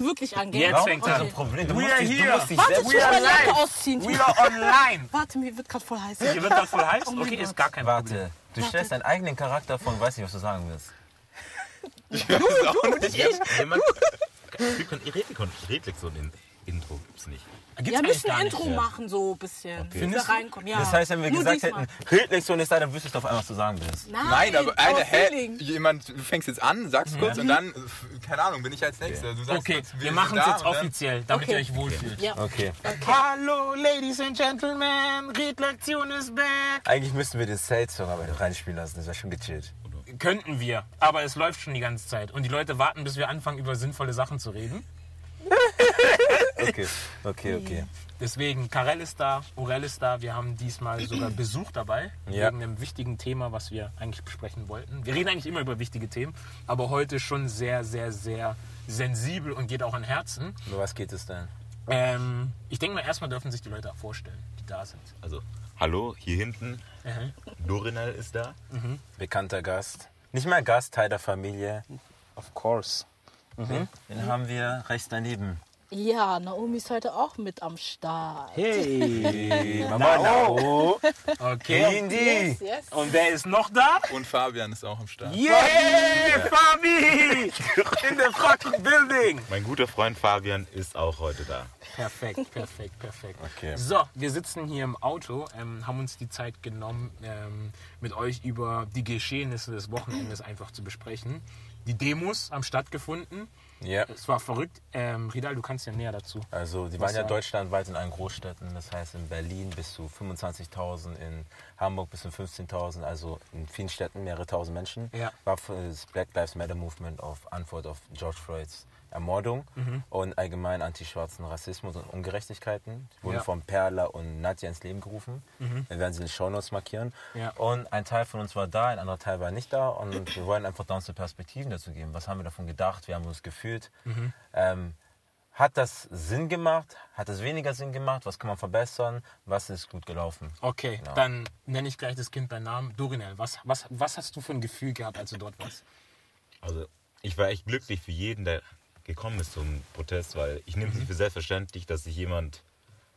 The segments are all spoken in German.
Wirklich angehen. Jetzt fängt okay. ein Problem. Du We musst are dich, du musst dich Warte, ich selbst muss meine. Jacke ausziehen. We are online. Warte, mir wird gerade voll heiß. Hier wird das voll heiß? Oh Okay, ist gar kein Problem. Warte, du stellst deinen eigenen Charakter vor und weißt nicht, was du sagen willst. Jemand, wir können Redlektion Redlektion in Intro gibt's nicht. Gibt's Ja, wir müssen ein nicht. Intro machen, so ein bisschen. Okay. Wir Findest du? reinkommen. Ja. Das heißt, wenn wir Nur gesagt diesmal. hätten, Bildlektion ist da, dann wüsstest du auf einmal, was du sagen willst. Nein, Nein, aber eine, hä, jemand, du fängst jetzt an, sagst kurz und dann, äh, keine Ahnung, bin ich als Nächster. Du sagst Okay, kurz, wir sind machen es da jetzt dann- offiziell, damit Okay. ihr euch wohlfühlt. Ja. Okay. Hallo, Ladies and Gentlemen, Redlektion ist back. Eigentlich müssten wir den Sales-Song aber reinspielen lassen, das wäre schon gechillt. Könnten wir, aber es läuft schon die ganze Zeit. Und die Leute warten, bis wir anfangen, über sinnvolle Sachen zu reden. Okay, okay, okay. Deswegen, Karel ist da, Orel ist da. Wir haben diesmal sogar Besuch dabei. Ja. Wegen einem wichtigen Thema, was wir eigentlich besprechen wollten. Wir reden eigentlich immer über wichtige Themen, aber heute schon sehr, sehr, sehr sensibel und geht auch an Herzen. Über was geht es denn? Ähm, ich denke mal, erstmal dürfen sich die Leute auch vorstellen, die da sind. Also, hallo, hier hinten, Mhm. Dorinel ist da. Bekannter Gast. Nicht mehr Gast, Teil der Familie. Of course. Den haben wir rechts daneben. Ja, Naomi ist heute auch mit am Start. Hey, Mama Nao. Okay. Indy. Yes, yes. Und wer ist noch da? Und Fabian ist auch am Start. Yeah, Fabi! In the fucking building! Mein guter Freund Fabian ist auch heute da. Perfekt, perfekt, perfekt. Okay. So, wir sitzen hier im Auto, ähm, haben uns die Zeit genommen, ähm, mit euch über die Geschehnisse des Wochenendes einfach zu besprechen. Die Demos haben stattgefunden. Ja. Es war verrückt. Ähm, Ridal, du kannst ja näher dazu. Also, die waren ja sagen? deutschlandweit in allen Großstädten. Das heißt, in Berlin bis zu 25.000, in Hamburg bis zu 15.000, also in vielen Städten mehrere tausend Menschen. Ja. War für das Black Lives Matter Movement auf Antwort auf George Floyds Ermordung Mhm. und allgemein antischwarzen Rassismus und Ungerechtigkeiten. Die wurden Ja. Mhm. von Perla und Nadja ins Leben gerufen. Wir werden sie in den Shownotes markieren. Ja. Und ein Teil von uns war da, ein anderer Teil war nicht da. Und wir wollen einfach da unsere Perspektiven dazu geben. Was haben wir davon gedacht? Wie haben wir uns gefühlt? Mhm. Ähm, hat das Sinn gemacht? Hat es weniger Sinn gemacht? Was kann man verbessern? Was ist gut gelaufen? Okay, Genau. dann nenne ich gleich das Kind beim Namen. Dorinel, was, was, was hast du für ein Gefühl gehabt, als du dort warst? Also, ich war echt glücklich für jeden, der gekommen ist zum Protest, weil ich nehme es nicht für selbstverständlich, dass sich jemand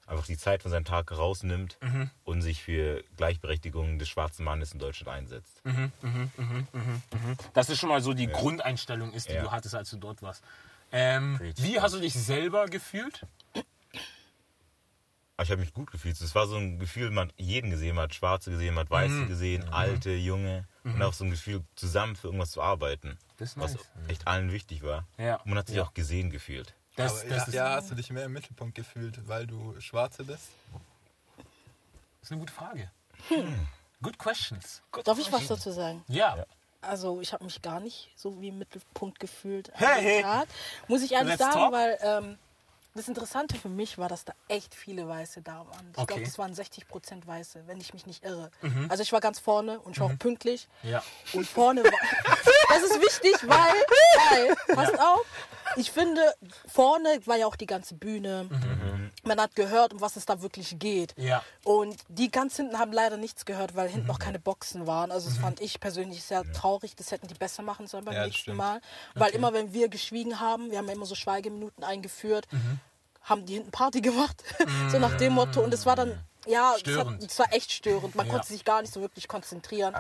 einfach die Zeit von seinem Tag rausnimmt und sich für Gleichberechtigung des schwarzen Mannes in Deutschland einsetzt. Das ist schon mal so die Grundeinstellung ist, die Ja. du hattest, als du dort warst. Ähm, wie hast du dich selber gefühlt? Aber ich habe mich gut gefühlt. Es war so ein Gefühl, man hat jeden gesehen, man hat Schwarze gesehen, man hat Weiße Mhm. gesehen, Alte, Junge. Und auch so ein Gefühl, zusammen für irgendwas zu arbeiten. Das ist was nice. echt allen wichtig war. Ja. Und man hat sich auch gesehen gefühlt. Das, Aber das, ja, ist, ja, hast du dich mehr im Mittelpunkt gefühlt, weil du Schwarze bist? das ist eine gute Frage. Good questions. Darf ich was dazu sagen? Ja. Also ich habe mich gar nicht so wie im Mittelpunkt gefühlt. Hey, hey. Muss ich ehrlich Let's sagen, talk. weil ähm, das Interessante für mich war, dass da echt viele Weiße da waren. Ich Okay. glaube, das waren 60 Prozent Weiße, wenn ich mich nicht irre. Also ich war ganz vorne und ich war auch pünktlich. Ja. Und vorne war. Das ist wichtig, weil. weil passt auf. Ich finde, vorne war ja auch die ganze Bühne. Man hat gehört, um was es da wirklich geht. Ja. Und die ganz hinten haben leider nichts gehört, weil hinten noch keine Boxen waren. Also das fand ich persönlich sehr traurig. Das hätten die besser machen sollen beim Ja, nächsten stimmt. Mal. Weil immer, wenn wir geschwiegen haben, wir haben ja immer so Schweigeminuten eingeführt, haben die hinten Party gemacht. so nach dem Motto. Und es war dann. Ja, es, hat, es war echt störend. Man Ja. konnte sich gar nicht so wirklich konzentrieren.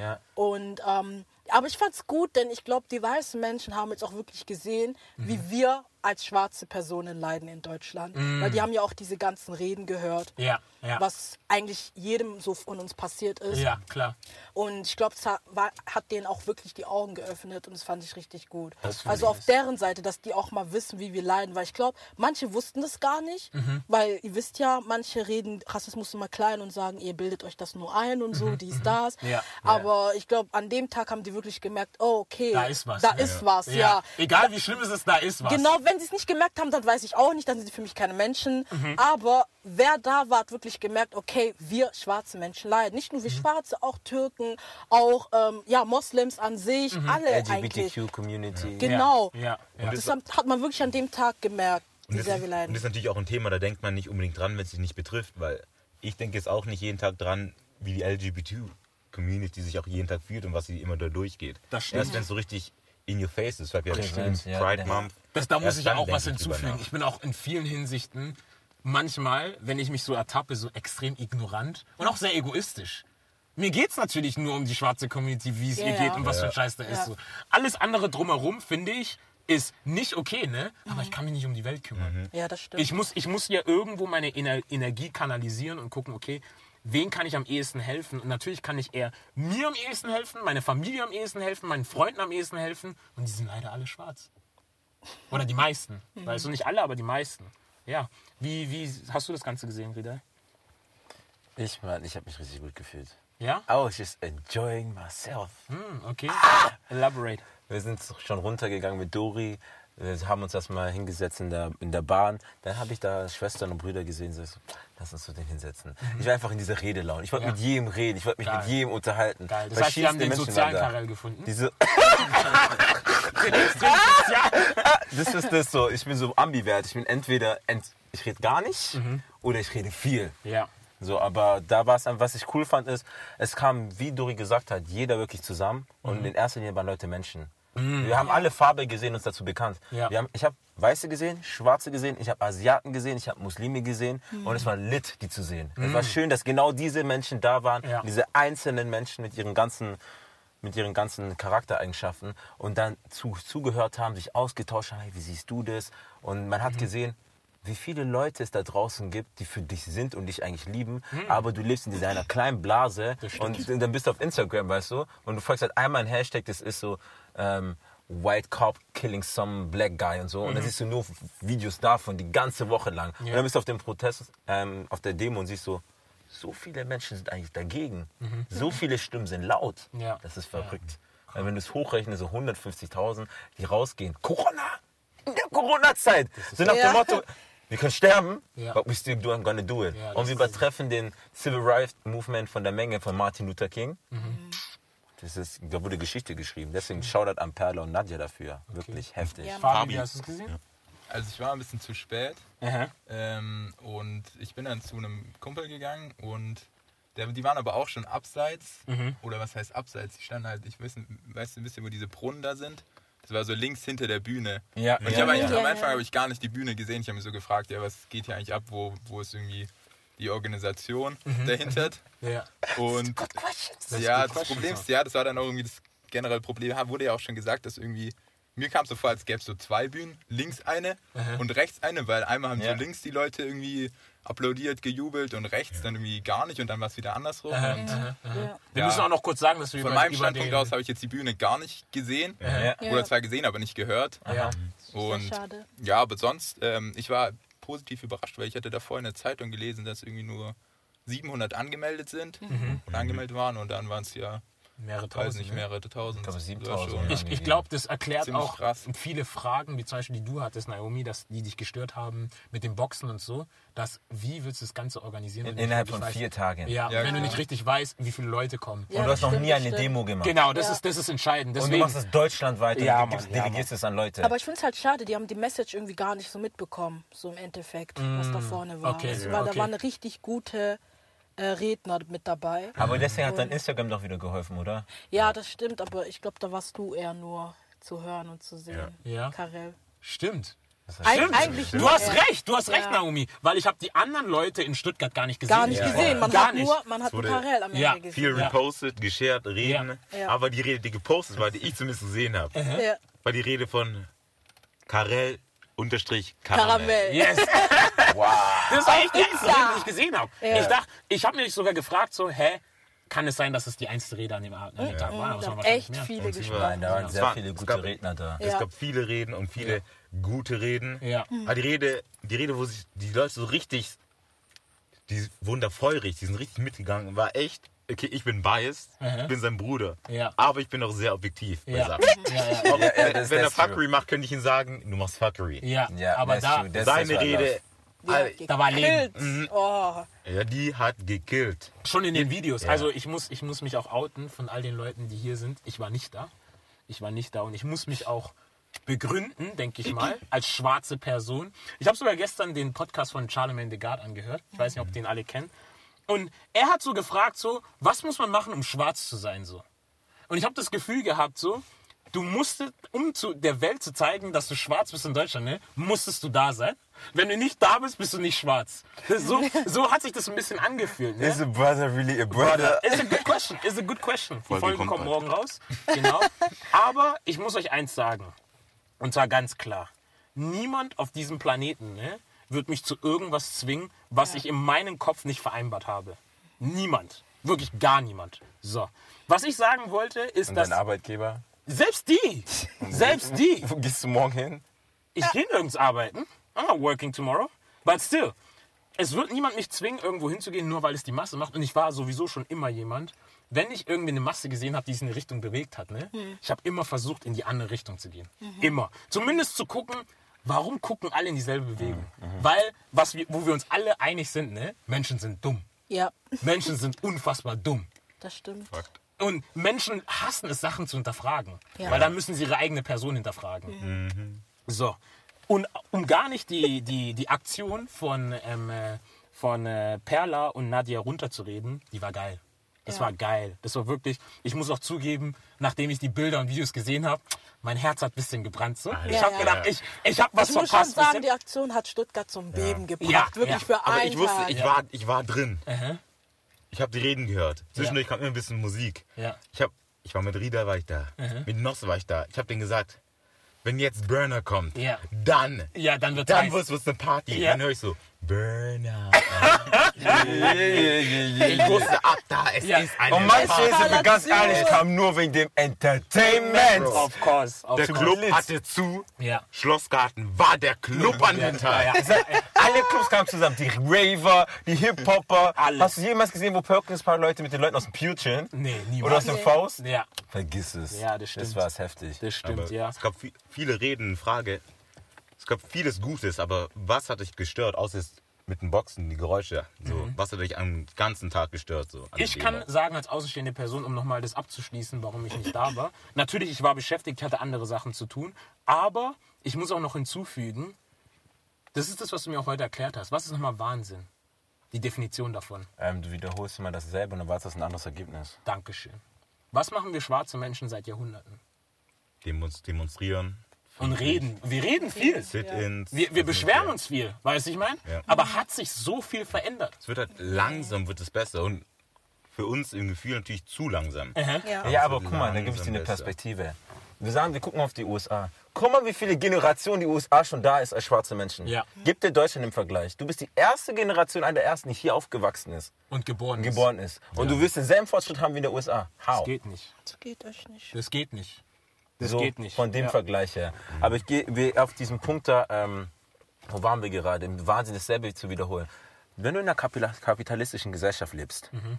Ja. Und ähm, aber ich fand's gut, denn ich glaube, die weißen Menschen haben jetzt auch wirklich gesehen, wie wir als schwarze Personen leiden in Deutschland. Weil die haben ja auch diese ganzen Reden gehört, Ja. Ja. was eigentlich jedem so von uns passiert ist. Ja, klar. Und ich glaube, es hat, war- hat denen auch wirklich die Augen geöffnet und das fand ich richtig gut. Also auf nice. deren Seite, dass die auch mal wissen, wie wir leiden. Weil ich glaube, manche wussten das gar nicht. Mhm. Weil ihr wisst ja, manche reden Rassismus immer klein und sagen, ihr bildet euch das nur ein und so, dies, das. Mhm. Ja. Aber ich glaube, an dem Tag haben die wirklich gemerkt, oh, okay, Da ist was. Da ist was, ja. Egal wie schlimm es ist, da ist was. Genau, wenn sie es nicht gemerkt haben, dann weiß ich auch nicht, dann sind sie für mich keine Menschen. Mhm. Aber wer da war, hat wirklich gemerkt, okay, wir schwarze Menschen leiden. Nicht nur wir Mhm. Schwarze, auch Türken, auch ähm, ja, Moslems an sich, Mhm. alle. LGBTQ-Community. Genau. Ja. ja. Das hat, man wirklich an dem Tag gemerkt, Und wie das, sehr ist, wir und das ist natürlich auch ein Thema, da denkt man nicht unbedingt dran, wenn es sich nicht betrifft, weil ich denke jetzt auch nicht jeden Tag dran, wie die LGBT-Community sich auch jeden Tag fühlt und was sie immer da durchgeht. Das stimmt. Erst wenn es so richtig in your face. Das war ja Präsent, bestimmt ja, Pride ja. Month. Das, da muss ich ja auch was ich hinzufügen. Ich bin auch in vielen Hinsichten manchmal, wenn ich mich so ertappe, so extrem ignorant und auch sehr egoistisch. Mir geht es natürlich nur um die schwarze Community, wie es ihr Ja, geht ja. und was für ein. Scheiß da ist. Ja. So. Alles andere drumherum, finde ich, ist nicht okay, ne? Mhm. Aber ich kann mich nicht um die Welt kümmern. Ja, das stimmt. Ich muss, ich muss ja irgendwo meine Ener Energie kanalisieren und gucken, okay, wen kann ich am ehesten helfen? Und natürlich kann ich eher mir am ehesten helfen, meine Familie am ehesten helfen, meinen Freunden am ehesten helfen. Und die sind leider alle schwarz. Oder die meisten. Weißt du, nicht alle, aber die meisten. Ja. Wie, wie hast du das Ganze gesehen, Rida? Ich, Mann, ich habe mich richtig gut gefühlt. Ja? I was just enjoying myself. Hm, okay. Elaborate. Wir sind schon runtergegangen mit Dori. Wir haben uns erstmal hingesetzt in der, in der Bahn. Dann habe ich da Schwestern und Brüder gesehen. So, lass uns so den hinsetzen. Ich war einfach in dieser Redelaune. Ich wollte Ja. mit jedem reden. Ich wollte mich Geil. mit jedem unterhalten. Geil. Das heißt, wir haben den Menschen sozialen. Karel gefunden. Diese, das ist das so. Ich bin so ambivert. Ich bin entweder, ent, ich rede gar nicht Mhm. oder ich rede viel. Ja. So, aber da war es was ich cool fand, ist, es kam, wie Dori gesagt hat, jeder wirklich zusammen Mhm. und in erster Linie waren Leute Menschen. Wir haben alle Farbe gesehen, uns dazu bekannt. Ja. Wir haben, ich habe Weiße gesehen, Schwarze gesehen, ich habe Asiaten gesehen, ich habe Muslime gesehen und es war lit, die zu sehen. Es war schön, dass genau diese Menschen da waren, Mhm. Ja. diese einzelnen Menschen mit ihren ganzen mit ihren ganzen Charaktereigenschaften und dann zu, zugehört haben, sich ausgetauscht haben, hey, wie siehst du das? Und man hat Mhm. gesehen, wie viele Leute es da draußen gibt, die für dich sind und dich eigentlich lieben, Mhm. aber du lebst in dieser einer kleinen Blase und dann bist du auf Instagram, weißt du, und du folgst halt einmal ein Hashtag, das ist so ähm, White Cop killing some black guy und so und dann siehst du nur Videos davon die ganze Woche lang. Und dann bist du auf dem Protest, ähm, auf der Demo und siehst so, so viele Menschen sind eigentlich dagegen. So viele Stimmen sind laut. Ja. Das ist verrückt. Weil Wenn du es hochrechnest, so 150.000, die rausgehen. Corona! In der Corona-Zeit! So nach Ja. dem Motto, wir können sterben, Ja. but we still do, I'm gonna do it. Ja, Und wir übertreffen den Civil Rights Movement von der Menge von Martin Luther King. Mhm. Das ist, da wurde Geschichte geschrieben. Deswegen Shoutout an Perla und Nadja dafür. Wirklich heftig. Ja. Fabi, hast du es gesehen? Also ich war ein bisschen zu spät ähm, und ich bin dann zu einem Kumpel gegangen und der, die waren aber auch schon abseits. Oder was heißt abseits? Die standen halt, ich weiß, du ein bisschen, wo diese Brunnen da sind? Das war so links hinter der Bühne. Ja, Und ich ja, habe eigentlich ja. am Anfang habe ich gar nicht die Bühne gesehen. Ich habe mich so gefragt, ja, was geht hier eigentlich ab? Wo, wo ist irgendwie die Organisation dahinter? Ja. Und ist ja, das Problem ist, ja, das war dann auch irgendwie das generelle Problem. Wurde ja auch schon gesagt, dass irgendwie, mir kam es so vor, als gäbe es so zwei Bühnen, links eine und rechts eine, weil einmal haben Ja. so links die Leute irgendwie applaudiert, gejubelt und rechts dann irgendwie gar nicht und dann war es wieder andersrum. Und ja. Wir Ja. müssen auch noch kurz sagen, dass wir von über, meinem über Standpunkt aus habe ich jetzt die Bühne gar nicht gesehen. Ja. Ja. Oder zwar gesehen, aber nicht gehört. ja. Und Sehr schade. ja, aber sonst, ähm, ich war positiv überrascht, weil ich hatte davor in der Zeitung gelesen, dass irgendwie nur 700 angemeldet sind oder angemeldet waren und dann waren es ja, mehrere weiß tausend. nicht, ne? mehrere tausend. Ich glaube, Das war 7000. schon- Ich, ich glaube, das erklärt Ziemlich auch krass. viele Fragen, wie zum Beispiel die du hattest, Naomi, dass die dich gestört haben mit dem Boxen und so. Dass, wie willst du das Ganze organisieren? du Innerhalb von richtig vier Tagen. Ja, Ja, wenn du genau. nicht richtig weißt, wie viele Leute kommen. Ja, Und du hast noch stimmt, nie eine Demo gemacht. Genau, das, Ja. ist, das ist entscheidend. Und du Deswegen, machst es deutschlandweit Ja, und du Mann, gibst, ja, delegierst es an Leute. Aber ich finde es halt schade, die haben die Message irgendwie gar nicht so mitbekommen, so im Endeffekt, was da vorne war. Mm, okay, Also, ja. weil okay. Da waren richtig gute Redner mit dabei. Aber deswegen hat dein Instagram doch wieder geholfen, oder? Ja, das stimmt, aber ich glaube, da warst du eher nur zu hören und zu sehen. Ja. Karel. stimmt. Eig Stimmt. eigentlich Du hast er. recht, du hast recht, Ja. Naomi. Weil ich habe die anderen Leute in Stuttgart gar nicht gesehen. Gar nicht gesehen. Man Gar hat nicht. nur, man hat nur Karel am Ende Ja, gesehen. Viel Ja. repostet, geshared, Reden. Ja. Ja. Aber die Rede, die gepostet war, die ich zumindest gesehen habe, Ja. war die Rede von Karel unterstrich Karamell. Karamell. Yes. Das war echt die einzige Insta. Rede, die ich gesehen habe. Ja. Ich dachte, ich habe mich sogar gefragt, so, hä, kann es sein, dass es die einzige Rede an dem, Abend- an dem Tag war? Da echt mehr. viele gesprochen. Da waren Es sehr war- viele gute gab- Redner da. Es Ja. gab viele Reden und viele gute Reden. Ja. Aber die Rede, die Rede, wo sich die Leute so richtig, die wurden da feurig, die sind richtig mitgegangen, war echt, okay, ich bin biased, Aha. ich bin sein Bruder, Ja. aber ich bin auch sehr objektiv bei. Sachen. Ja, ja, Ja, ja, das, Wenn er ist true. Fuckery macht, könnte ich ihm sagen, du machst Fuckery. ja. Ja, aber da, Seine war Rede, Da war Leben. gekillt. Oh. ja, die hat gekillt. schon in den Videos. Ja. Also ich muss, ich muss mich auch outen von all den Leuten, die hier sind. Ich war nicht da. Ich war nicht da und ich muss mich auch begründen, denke ich mal, als schwarze Person. Ich habe sogar gestern den Podcast von Charlemagne de Gard angehört. Ich weiß nicht, ob den alle kennen. Und er hat so gefragt, so, was muss man machen, um schwarz zu sein, so. Und ich habe das Gefühl gehabt, so, Du musstest, um zu der Welt zu zeigen, dass du schwarz bist in Deutschland, ne, musstest du da sein. Wenn du nicht da bist, bist du nicht schwarz. So, so hat sich das ein bisschen angefühlt. Ne? Is a brother really a brother? It's a good question. It's a good question. Die Folge kommt morgen raus. Genau. Aber ich muss euch eins sagen. Und zwar ganz klar. Niemand auf diesem Planeten ne, wird mich zu irgendwas zwingen, was ich in meinem Kopf nicht vereinbart habe. Niemand. Wirklich gar niemand. So. Was ich sagen wollte, ist, Und dass dein Arbeitgeber? selbst die, selbst die, Wo gehst du morgen hin? ich gehe nirgends arbeiten. I'm not working tomorrow. But still, es wird niemand mich zwingen, irgendwo hinzugehen, nur weil es die Masse macht. Und ich war sowieso schon immer jemand, wenn ich irgendwie eine Masse gesehen habe, die sich in eine Richtung bewegt hat, ne? ich habe immer versucht, in die andere Richtung zu gehen. Immer. Zumindest zu gucken, warum gucken alle in dieselbe Bewegung. Weil, was wir, wo wir uns alle einig sind, ne? Menschen sind dumm. Ja, Menschen sind unfassbar dumm. das stimmt. Und Menschen hassen es, Sachen zu hinterfragen. Ja. Weil dann müssen sie ihre eigene Person hinterfragen. So. Und um gar nicht die, die, die Aktion von, ähm, äh, von äh, Perla und Nadia runterzureden, die war geil. Das Ja. war geil. Das war wirklich, ich muss auch zugeben, nachdem ich die Bilder und Videos gesehen habe, mein Herz hat ein bisschen gebrannt. So. Ich Ja, habe ja. gedacht, ich, ich habe was Ich muss schon verpasst. sagen, die? Aktion hat Stuttgart zum Beben gebracht. Ja, Wirklich ja. für Aber einen ich wusste, Tag. ich war, ich war drin. Aha. Ich habe die Reden gehört. Zwischendurch kam immer ein bisschen Musik. Ja. Ich, hab, ich war mit Rieder war ich da. Mit Noss war ich da. Ich habe denen gesagt, wenn jetzt Burner kommt, Ja. dann, Ja, dann wird dann wird es eine Party. Ja. Dann höre ich so, Burner. Ich wusste ab da, es Ja. ist eine Und sind wir ganz ehrlich, kam nur wegen dem Entertainment. Of course. Of Der course. Club Lit. hatte zu. Ja. Schlossgarten war der Club an den Tag. Alle Clubs kamen zusammen, die Raver, die Hip-Hopper. Hast du jemals gesehen, wo Perkins ein paar Leute mit den Leuten aus dem Pew chillen? Nee, niemals. Oder aus dem Faust? Ja, Vergiss es. Ja, das stimmt. Das war heftig. das stimmt, Aber ja. Es gab vi- viele Reden, Frage. Gab vieles Gutes, aber was hat dich gestört, außer jetzt mit den Boxen, die Geräusche? So, Was hat dich am ganzen Tag gestört? So, Ich kann sagen, als außenstehende Person, um nochmal das abzuschließen, warum ich nicht da war. Natürlich, ich war beschäftigt, hatte andere Sachen zu tun. Aber ich muss auch noch hinzufügen, das ist das, was du mir auch heute erklärt hast. Was ist nochmal Wahnsinn? Die Definition davon. Ähm, du wiederholst immer dasselbe und dann wartest du ein anderes Ergebnis. Dankeschön. Was machen wir schwarze Menschen seit Jahrhunderten? Demonst- Demonstrieren. Und reden. Wir reden viel. Sit-ins. Wir, wir Also, beschweren ja. uns viel, weißt du, ich meine? Ja. Aber hat sich so viel verändert? Es wird halt langsam, wird es besser. Und für uns im Gefühl natürlich zu langsam. Ja. Ja, aber guck mal, dann gebe ich dir eine. Perspektive. Wir sagen, wir gucken auf die USA. Guck mal, wie viele Generationen die USA schon da ist als schwarze Menschen. Ja. Gib dir Deutschland im Vergleich. Du bist die erste Generation, eine der ersten, die hier aufgewachsen ist, Und geboren. ist. geboren ist. Und du wirst denselben Fortschritt haben wie in der USA. Das How? geht nicht. Das geht euch nicht. Das geht nicht. Das so geht nicht. Von dem Ja. Vergleich her. Aber ich gehe auf diesen Punkt da, ähm, wo waren wir gerade? Im Wahnsinn, dasselbe zu wiederholen. Wenn du in einer kapitalistischen Gesellschaft lebst, Mhm.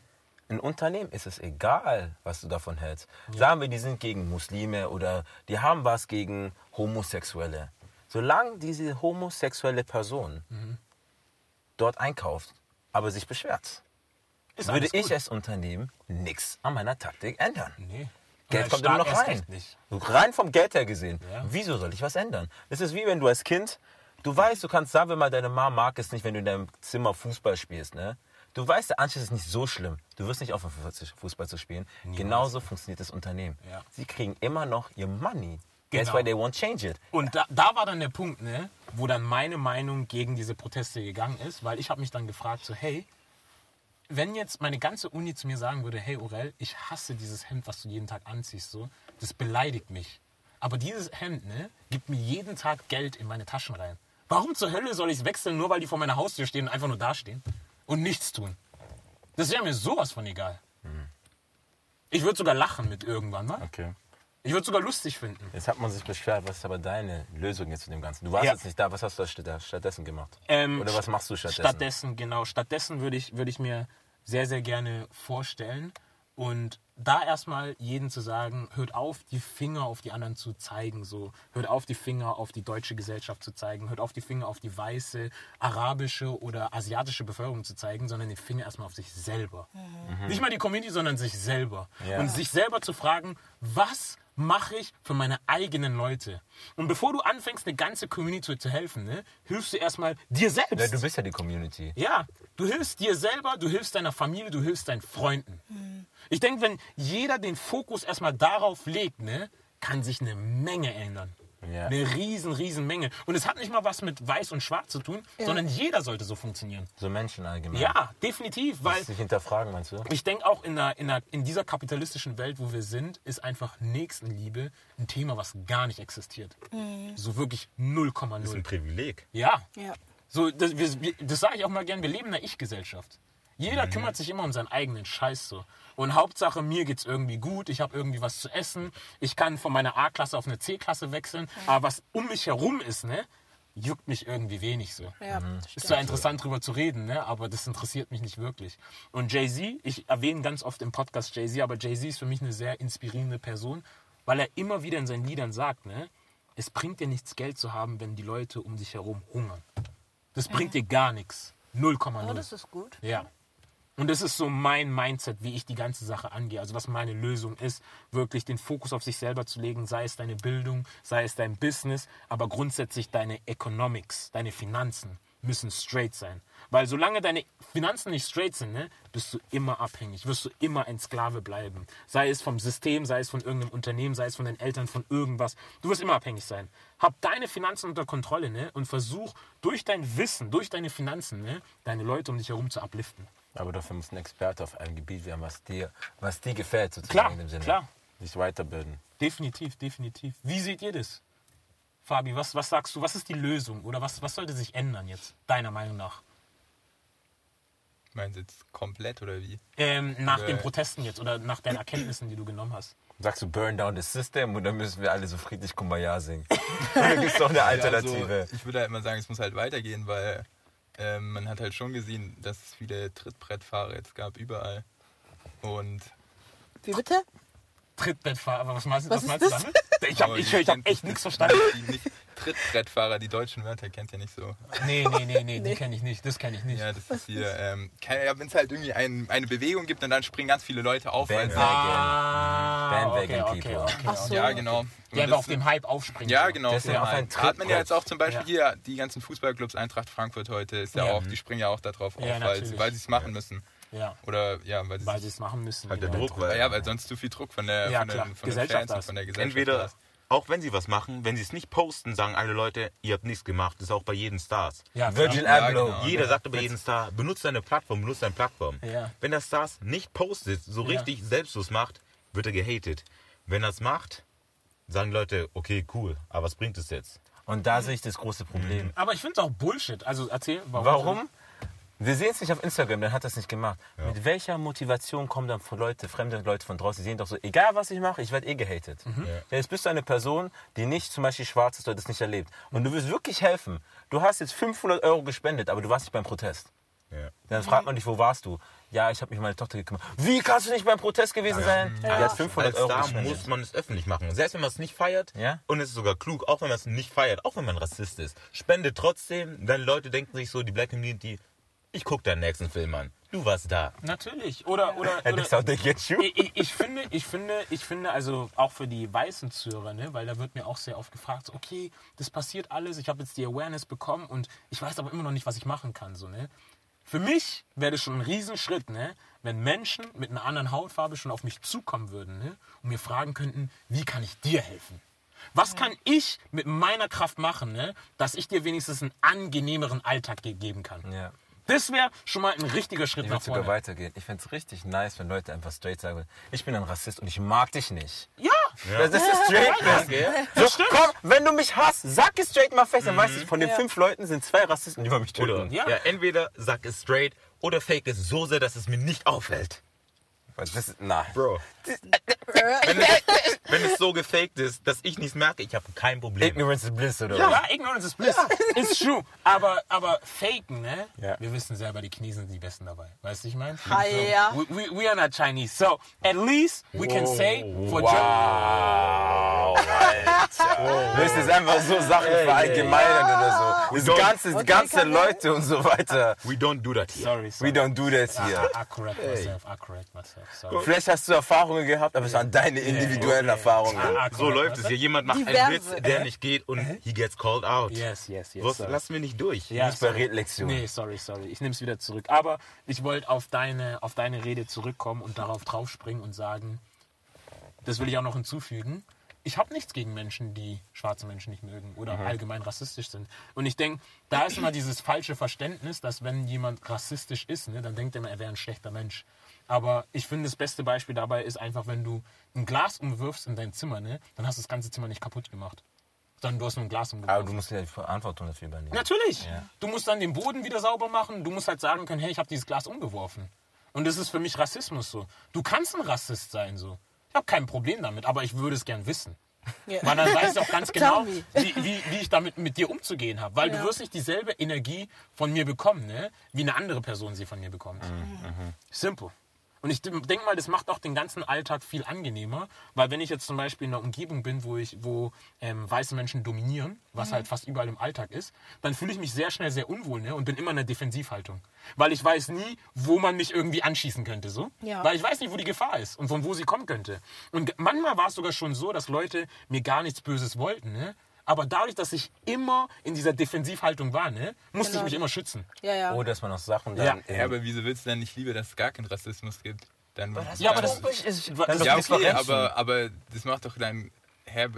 in Unternehmen ist es egal, was du davon hältst. Sagen wir, die sind gegen Muslime oder die haben was gegen Homosexuelle. Solange diese homosexuelle Person Mhm. dort einkauft, aber sich beschwert, würde ich als Unternehmen nichts an meiner Taktik ändern. Nee. Geld kommt immer noch rein. Rein vom Geld her gesehen. Ja. Wieso soll ich was ändern? Das ist wie wenn du als Kind, du weißt, du kannst, sagen wir mal, deine Mama mag es nicht, wenn du in deinem Zimmer Fußball spielst, ne? Du weißt, der Anschluss ist nicht so schlimm. Du wirst nicht aufhören, Fußball zu spielen. Genauso funktioniert das Unternehmen. Ja. Sie kriegen immer noch ihr Money. That's Genau. why they won't change it. Und da, da war dann der Punkt, ne, wo dann meine Meinung gegen diese Proteste gegangen ist, weil ich habe mich dann gefragt, so hey, wenn jetzt meine ganze Uni zu mir sagen würde, hey Orel, ich hasse dieses Hemd, was du jeden Tag anziehst, so, das beleidigt mich. Aber dieses Hemd, ne, gibt mir jeden Tag Geld in meine Taschen rein. Warum zur Hölle soll ich es wechseln, nur weil die vor meiner Haustür stehen und einfach nur dastehen und nichts tun? Das wäre mir sowas von egal. Ich würde sogar lachen mit irgendwann, ne? Okay. Ich würde sogar lustig finden. Jetzt hat man sich beschwert, was ist aber deine Lösung jetzt zu dem Ganzen? Du warst Ja. jetzt nicht da, was hast du statt- stattdessen gemacht? Ähm, Oder was machst du stattdessen? Stattdessen, genau. Stattdessen würde ich, würde ich mir sehr, sehr gerne vorstellen und da erstmal jeden zu sagen, hört auf, die Finger auf die anderen zu zeigen. So. Hört auf, die Finger auf die deutsche Gesellschaft zu zeigen. Hört auf, die Finger auf die weiße, arabische oder asiatische Bevölkerung zu zeigen, sondern den Finger erstmal auf sich selber. Nicht mal die Community, sondern sich selber. Ja. Und sich selber zu fragen, was mache ich für meine eigenen Leute? Und bevor du anfängst, eine ganze Community zu helfen, ne, hilfst du erstmal dir selbst. Ja, du bist ja die Community. Ja, du hilfst dir selber, du hilfst deiner Familie, du hilfst deinen Freunden. Ich denke, wenn jeder den Fokus erstmal darauf legt, ne, kann sich eine Menge ändern. Ja. Eine riesen, riesen Menge. Und es hat nicht mal was mit weiß und schwarz zu tun, sondern jeder sollte so funktionieren. So Menschen allgemein. Ja, definitiv, weil Sich hinterfragen, meinst du? ich denke auch in, der, in, der, in dieser kapitalistischen Welt, wo wir sind, ist einfach Nächstenliebe ein Thema, was gar nicht existiert. So wirklich 0,0. Das ist ein Privileg. Ja, Ja. so, das, das sage ich auch mal gern, wir leben in einer Ich-Gesellschaft. Jeder Mhm. kümmert sich immer um seinen eigenen Scheiß so. Und Hauptsache, mir geht's irgendwie gut, ich habe irgendwie was zu essen, ich kann von meiner A-Klasse auf eine C-Klasse wechseln, aber was um mich herum ist, ne, juckt mich irgendwie wenig so. Ja, Ist zwar interessant drüber zu reden, ne, aber das interessiert mich nicht wirklich. Und Jay-Z, ich erwähne ganz oft im Podcast Jay-Z, aber Jay-Z ist für mich eine sehr inspirierende Person, weil er immer wieder in seinen Liedern sagt, ne, es bringt dir nichts Geld zu haben, wenn die Leute um dich herum hungern. Das bringt dir gar nichts. 0,0. Oh, das ist gut. Ja. Und das ist so mein Mindset, wie ich die ganze Sache angehe. Also was meine Lösung ist, wirklich den Fokus auf sich selber zu legen, sei es deine Bildung, sei es dein Business, aber grundsätzlich deine Economics, deine Finanzen müssen straight sein. Weil solange deine Finanzen nicht straight sind, ne, bist du immer abhängig, wirst du immer ein Sklave bleiben. Sei es vom System, sei es von irgendeinem Unternehmen, sei es von deinen Eltern, von irgendwas. Du wirst immer abhängig sein. Hab deine Finanzen unter Kontrolle ne, und versuch durch dein Wissen, durch deine Finanzen, ne, deine Leute um dich herum zu upliften. Aber dafür muss ein Experte auf einem Gebiet werden, was dir, was dir gefällt, sozusagen Klar, in dem Sinne. klar. Sich weiterbilden. Definitiv, definitiv. Wie seht ihr das? Fabi, was, was sagst du? Was ist die Lösung? Oder was, was sollte sich ändern jetzt, deiner Meinung nach? Meinen Sie jetzt komplett oder wie? Ähm, nach Äh. den Protesten jetzt oder nach deinen Erkenntnissen, die du genommen hast. Sagst du burn down the system und dann müssen wir alle so friedlich Kumbaya singen. Oder gibt es doch eine Alternative? Also, ich würde halt immer sagen, es muss halt weitergehen, weil ähm, man hat halt schon gesehen, dass es viele Trittbrettfahrer jetzt gab, überall. Und Wie bitte? Trittbettfahrer, aber was meinst, du- Was was meinst du das? damit? Ich habe Oh, ich, ich hab echt nichts nicht. verstanden. Die nicht Trittbrettfahrer, die deutschen Wörter kennt ihr nicht so. Nee, nee, nee, nee, die kenne ich nicht. Das kenne ich nicht. Ja, das ist hier, ähm, wenn es halt irgendwie ein, eine Bewegung gibt und dann springen ganz viele Leute auf. Weil Bandwagon. sie, Ah, Bandwagon okay, okay, people. okay, Ach so. okay. ja, genau. Die Und einfach das auf dem Hype aufspringen. Ja, genau. Das ist ja auf ein- einen da hat man ja jetzt auch zum Beispiel hier die ganzen Fußballclubs, Eintracht Frankfurt heute, ist ja, Ja. auch, die springen ja auch darauf auf, Ja, weil, weil sie es machen müssen. Ja, Oder ja, weil sie weil sie es machen müssen. Halt der genau. Druck, weil ja, weil sonst zu viel Druck von der Ja, von, den, von den Gesellschaft Fans und von der Gesellschaft. entweder, das. Auch wenn sie was machen, wenn sie es nicht posten, sagen alle Leute, ihr habt nichts gemacht. Das ist auch bei jedem Stars. Ja, Virgil klar. Ja, Abloh. genau. Jeder sagt über jeden Star, benutzt deine Plattform, benutzt deine Plattform. Ja. Wenn der Stars nicht postet, so Ja. richtig selbstlos macht, wird er gehatet. Wenn er es macht, sagen die Leute, okay, cool, aber was bringt es jetzt? Und da sehe ich das große Problem. Aber ich finde es auch Bullshit. Also erzähl, warum? Warum? Wir sehen es nicht auf Instagram, dann hat das nicht gemacht. Mit welcher Motivation kommen dann Leute, fremde Leute von draußen, die sehen doch so, egal was ich mache, ich werde eh gehatet. Ja. Jetzt bist du eine Person, die nicht zum Beispiel schwarz ist oder das nicht erlebt. Und du willst wirklich helfen. Du hast jetzt 500 Euro gespendet, aber du warst nicht beim Protest. Ja. Dann fragt man dich, wo warst du? Ja, ich habe mich um meine Tochter gekümmert. Wie kannst du nicht beim Protest gewesen sein? Die hat 500 Als Euro Star gespendet. muss man es öffentlich machen. Selbst wenn man es nicht feiert, Ja. und es ist sogar klug, auch wenn man es nicht feiert, auch wenn man Rassist ist, spende trotzdem, dann Leute denken sich so, die Black Community, ich gucke deinen nächsten Film an. Du warst da. Natürlich. Oder, oder, oder ich, ich, ich finde, ich finde, ich finde, also auch für die weißen Zuhörer, ne, weil da wird mir auch sehr oft gefragt, so, okay, das passiert alles, ich habe jetzt die Awareness bekommen und ich weiß aber immer noch nicht, was ich machen kann, so, ne. Für mich wäre das schon ein Riesenschritt, ne, wenn Menschen mit einer anderen Hautfarbe schon auf mich zukommen würden, ne, und mir fragen könnten, wie kann ich dir helfen? Was kann ich mit meiner Kraft machen, ne, dass ich dir wenigstens einen angenehmeren Alltag ge- geben kann? Ja. Das wäre schon mal ein richtiger Schritt Ich nach würde sogar vorne. weitergehen. Ich fände es richtig nice, wenn Leute einfach straight sagen, ich bin ein Rassist und ich mag dich nicht. Ja, Das ist Straightness. So, komm, wenn du mich hasst, sag es straight mal fest, dann weißt du, von den fünf Leuten sind zwei Rassisten, die über mich Oder, töten. Ja. ja. entweder sag es straight oder fake es so sehr, dass es mir nicht auffällt. Das ist, na. Bro. Wenn es, wenn es so gefaked ist, dass ich nichts merke, ich habe kein Problem. Ignorance is bliss, oder Ja, was? Ignorance is bliss. It's true. Aber, aber faken, ne? Ja. Wir wissen selber, die Chinesen sind die Besten dabei. Weißt du, ich meine? Ah, ja. We, we, we are not Chinese. So, at least we can say for Wow, Alter. Du willst jetzt einfach so Sachen verallgemeinern oder so. Das ganze, Okay, ganze Leute und so weiter. We don't do that here. Sorry, We sorry. don't do that here. I, I correct myself. I correct myself. Vielleicht hast du Erfahrungen gehabt, aber es waren deine individuellen Erfahrungen. I, I So läuft es hier. Jemand macht einen Diverse. Witz, der nicht geht und he gets called out. Yes, yes, yes. Was, sorry. lass mir nicht durch. Ja, Nicht bei sorry. Redlektionen. Nee, sorry, sorry. Ich nehme es wieder zurück. Aber ich wollte auf deine, auf deine Rede zurückkommen und darauf draufspringen und sagen, das will ich auch noch hinzufügen. ich habe nichts gegen Menschen, die schwarze Menschen nicht mögen oder Mhm. allgemein rassistisch sind. Und ich denke, da ist immer dieses falsche Verständnis, dass wenn jemand rassistisch ist, ne, dann denkt er immer, er wäre ein schlechter Mensch. Aber ich finde, das beste Beispiel dabei ist einfach, wenn du ein Glas umwirfst in dein Zimmer, ne, dann hast du das ganze Zimmer nicht kaputt gemacht. Sondern du hast nur ein Glas umgeworfen. Aber du musst ja die Verantwortung dafür übernehmen. Natürlich. Du musst dann den Boden wieder sauber machen. Du musst halt sagen können, hey, ich habe dieses Glas umgeworfen. Und das ist für mich Rassismus so. Du kannst ein Rassist sein so. Ich habe kein Problem damit, aber ich würde es gern wissen. Ja. Weil dann weiß ich auch ganz genau, wie, wie, wie ich damit mit dir umzugehen habe. Weil Ja. du wirst nicht dieselbe Energie von mir bekommen, ne? wie eine andere Person sie von mir bekommt. Simple. Und ich denke mal, das macht auch den ganzen Alltag viel angenehmer, weil wenn ich jetzt zum Beispiel in einer Umgebung bin, wo ich, wo ähm, weiße Menschen dominieren, was halt fast überall im Alltag ist, dann fühle ich mich sehr schnell sehr unwohl ne? und bin immer in der Defensivhaltung, weil ich weiß nie, wo man mich irgendwie anschießen könnte, so, Ja. weil ich weiß nicht, wo die Gefahr ist und von wo sie kommen könnte. Und manchmal war es sogar schon so, dass Leute mir gar nichts Böses wollten, ne? Aber dadurch, dass ich immer in dieser Defensivhaltung war, ne, musste Genau. ich mich immer schützen. Ja, ja. Oder dass man auch Sachen dann. Ja. Ja, aber wieso willst du denn nicht lieber, dass es gar keinen Rassismus gibt? Dann, Ja, aber das, Dann das, doch ja, okay, aber, aber das macht doch dann Herr,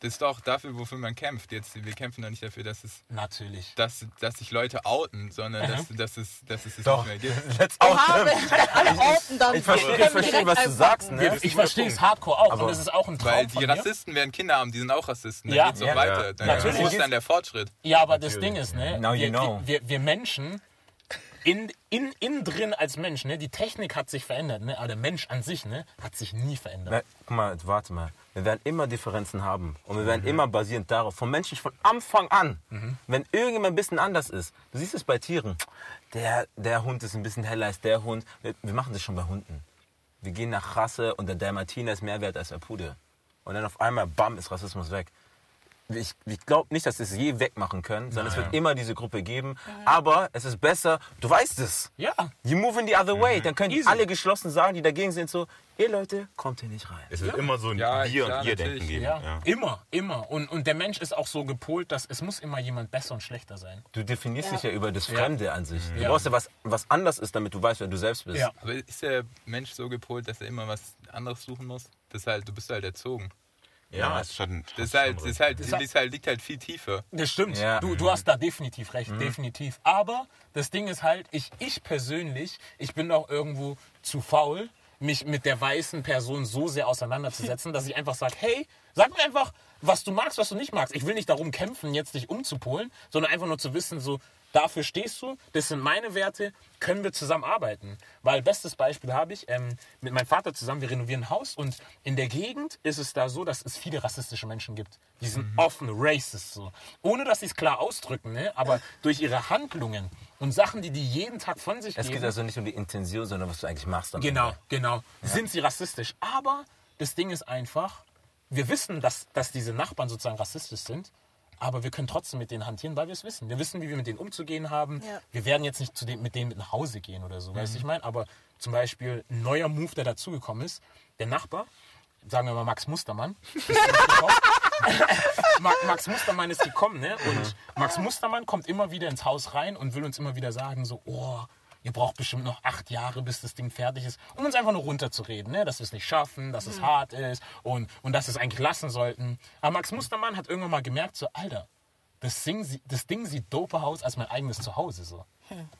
das ist doch dafür, wofür man kämpft. Jetzt, wir kämpfen doch nicht dafür, dass es, natürlich. dass, dass sich Leute outen, sondern dass, dass es, dass es es Doch, nicht mehr gibt. let's out Oha, alle outen, dann Ich verstehe, ich verstehe was du sagst, ne? Ich verstehe es hardcore auch Aber- und das ist auch ein Traum Weil von die mir. Rassisten werden Kinder haben, die sind auch Rassisten. Dann Ja. geht's doch Ja. weiter. Ja. Dann Natürlich. wo ist dann der Fortschritt? Ja, aber das Ding ist, ne, Now you wir, know. wir, wir, wir Menschen, in, in, innen drin als Mensch, ne, die Technik hat sich verändert, ne, aber der Mensch an sich, ne, hat sich nie verändert. Na, Guck mal, warte mal. Wir werden immer Differenzen haben. Und wir werden Mhm. immer basierend darauf, von Menschen von Anfang an, wenn irgendjemand ein bisschen anders ist. Du siehst es bei Tieren. Der, der Hund ist ein bisschen heller als der Hund. Wir, wir machen das schon bei Hunden. Wir gehen nach Rasse und der Dalmatiner ist mehr wert als der Pudel. Und dann auf einmal, bam, ist Rassismus weg. Ich, ich glaube nicht, dass wir es je wegmachen können, sondern es wird immer diese Gruppe geben. Aber es ist besser, du weißt es. Ja. You move in the other way. Dann können Easy. alle geschlossen sagen, die dagegen sind, so, ihr Leute, kommt hier nicht rein. Es wird immer so ein Ja, Wir klar, und Ihr natürlich. Denken geben. Ja, Ja. immer, immer. Und, und der Mensch ist auch so gepolt, dass es muss immer jemand besser und schlechter sein. Du definierst Ja. dich ja über das Fremde an sich. Du Ja. brauchst ja was, was anders ist, damit du weißt, wer du selbst bist. Ja. Aber ist der Mensch so gepolt, dass er immer was anderes suchen muss? Das ist halt, du bist halt erzogen. Ja, es ist schon. Das ist halt, das ist halt, das ist halt, liegt halt viel tiefer. Das stimmt. Ja. Du, du hast da definitiv recht, definitiv. Aber das Ding ist halt, ich, ich persönlich, ich bin doch irgendwo zu faul, mich mit der weißen Person so sehr auseinanderzusetzen, dass ich einfach sage, hey, sag mir einfach, was du magst, was du nicht magst. Ich will nicht darum kämpfen, jetzt dich umzupolen, sondern einfach nur zu wissen, so, dafür stehst du, das sind meine Werte, können wir zusammen arbeiten. Weil bestes Beispiel habe ich, ähm, mit meinem Vater zusammen, wir renovieren ein Haus und in der Gegend ist es da so, dass es viele rassistische Menschen gibt. Die sind offen racist so. Ohne dass sie es klar ausdrücken, ne? aber durch ihre Handlungen und Sachen, die die jeden Tag von sich Es geben. geht also nicht um die Intention, sondern was du eigentlich machst. Genau, Ende. genau. Sind sie rassistisch. Aber das Ding ist einfach, wir wissen, dass, dass diese Nachbarn sozusagen rassistisch sind, aber wir können trotzdem mit denen hantieren, weil wir es wissen. Wir wissen, wie wir mit denen umzugehen haben. Ja. Wir werden jetzt nicht zu denen, mit denen mit nach Hause gehen oder so, weißt du, ich meine? Aber zum Beispiel ein neuer Move, der dazugekommen ist, der Nachbar, sagen wir mal Max Mustermann, ist Max Mustermann ist gekommen, ne? Und Max Mustermann kommt immer wieder ins Haus rein und will uns immer wieder sagen, so, oh, ihr braucht bestimmt noch acht Jahre, bis das Ding fertig ist, um uns einfach nur runterzureden, ne? dass wir es nicht schaffen, dass es hart ist und, und dass wir es eigentlich lassen sollten. Aber Max Mustermann hat irgendwann mal gemerkt, so, Alter, das Ding, das Ding sieht doper aus als mein eigenes Zuhause. So.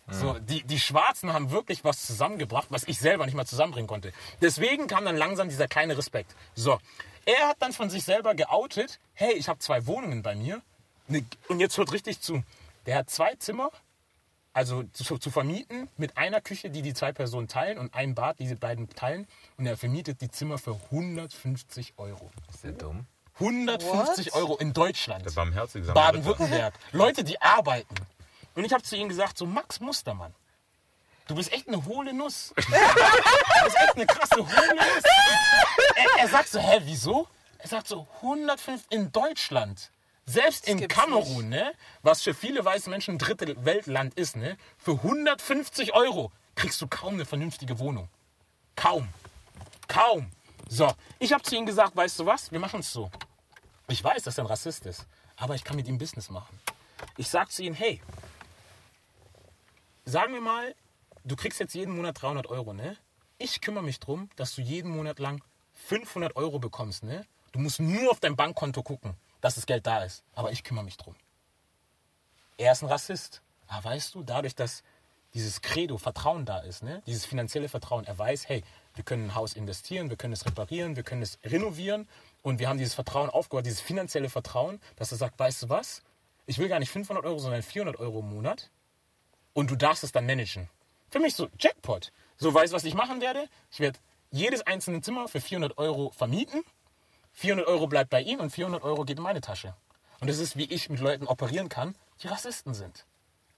So, die, die Schwarzen haben wirklich was zusammengebracht, was ich selber nicht mal zusammenbringen konnte. Deswegen kam dann langsam dieser kleine Respekt. So, er hat dann von sich selber geoutet, hey, ich habe zwei Wohnungen bei mir. Ne, Und jetzt hört richtig zu. Der hat zwei Zimmer, also zu, zu vermieten, mit einer Küche, die die zwei Personen teilen und ein Bad, die die beiden teilen. Und er vermietet die Zimmer für 150 Euro. Sehr dumm. 150 What? Euro in Deutschland. Der barmherzige. Baden-Württemberg. Leute, die arbeiten. Und ich habe zu ihm gesagt, so Max Mustermann, du bist echt eine hohle Nuss. Du bist echt eine krasse hohle Nuss. Er, er sagt so, hä, wieso? Er sagt so, 105 in Deutschland. Selbst in Kamerun, ne, was für viele weiße Menschen ein dritte Weltland ist, ne, für 150 Euro kriegst du kaum eine vernünftige Wohnung. Kaum. Kaum. So, ich habe zu ihm gesagt, weißt du was, wir machen es so. Ich weiß, dass er ein Rassist ist, aber ich kann mit ihm Business machen. Ich sag zu ihm, hey, sagen wir mal, du kriegst jetzt jeden Monat 300 Euro, ne? Ich kümmere mich drum, dass du jeden Monat lang 500 Euro bekommst, ne? Du musst nur auf dein Bankkonto gucken, dass das Geld da ist. Aber ich kümmere mich drum. Er ist ein Rassist. Aber weißt du, dadurch, dass dieses Credo, Vertrauen da ist, ne? dieses finanzielle Vertrauen, er weiß, hey, wir können ein Haus investieren, wir können es reparieren, wir können es renovieren und wir haben dieses Vertrauen aufgebaut, dieses finanzielle Vertrauen, dass er sagt, weißt du was, ich will gar nicht 500 Euro, sondern 400 Euro im Monat und du darfst es dann managen. Für mich so Jackpot. So weißt du, was ich machen werde? Ich werde jedes einzelne Zimmer für 400 Euro vermieten. 400 Euro bleibt bei ihm und 400 Euro geht in meine Tasche. Und das ist, wie ich mit Leuten operieren kann, die Rassisten sind.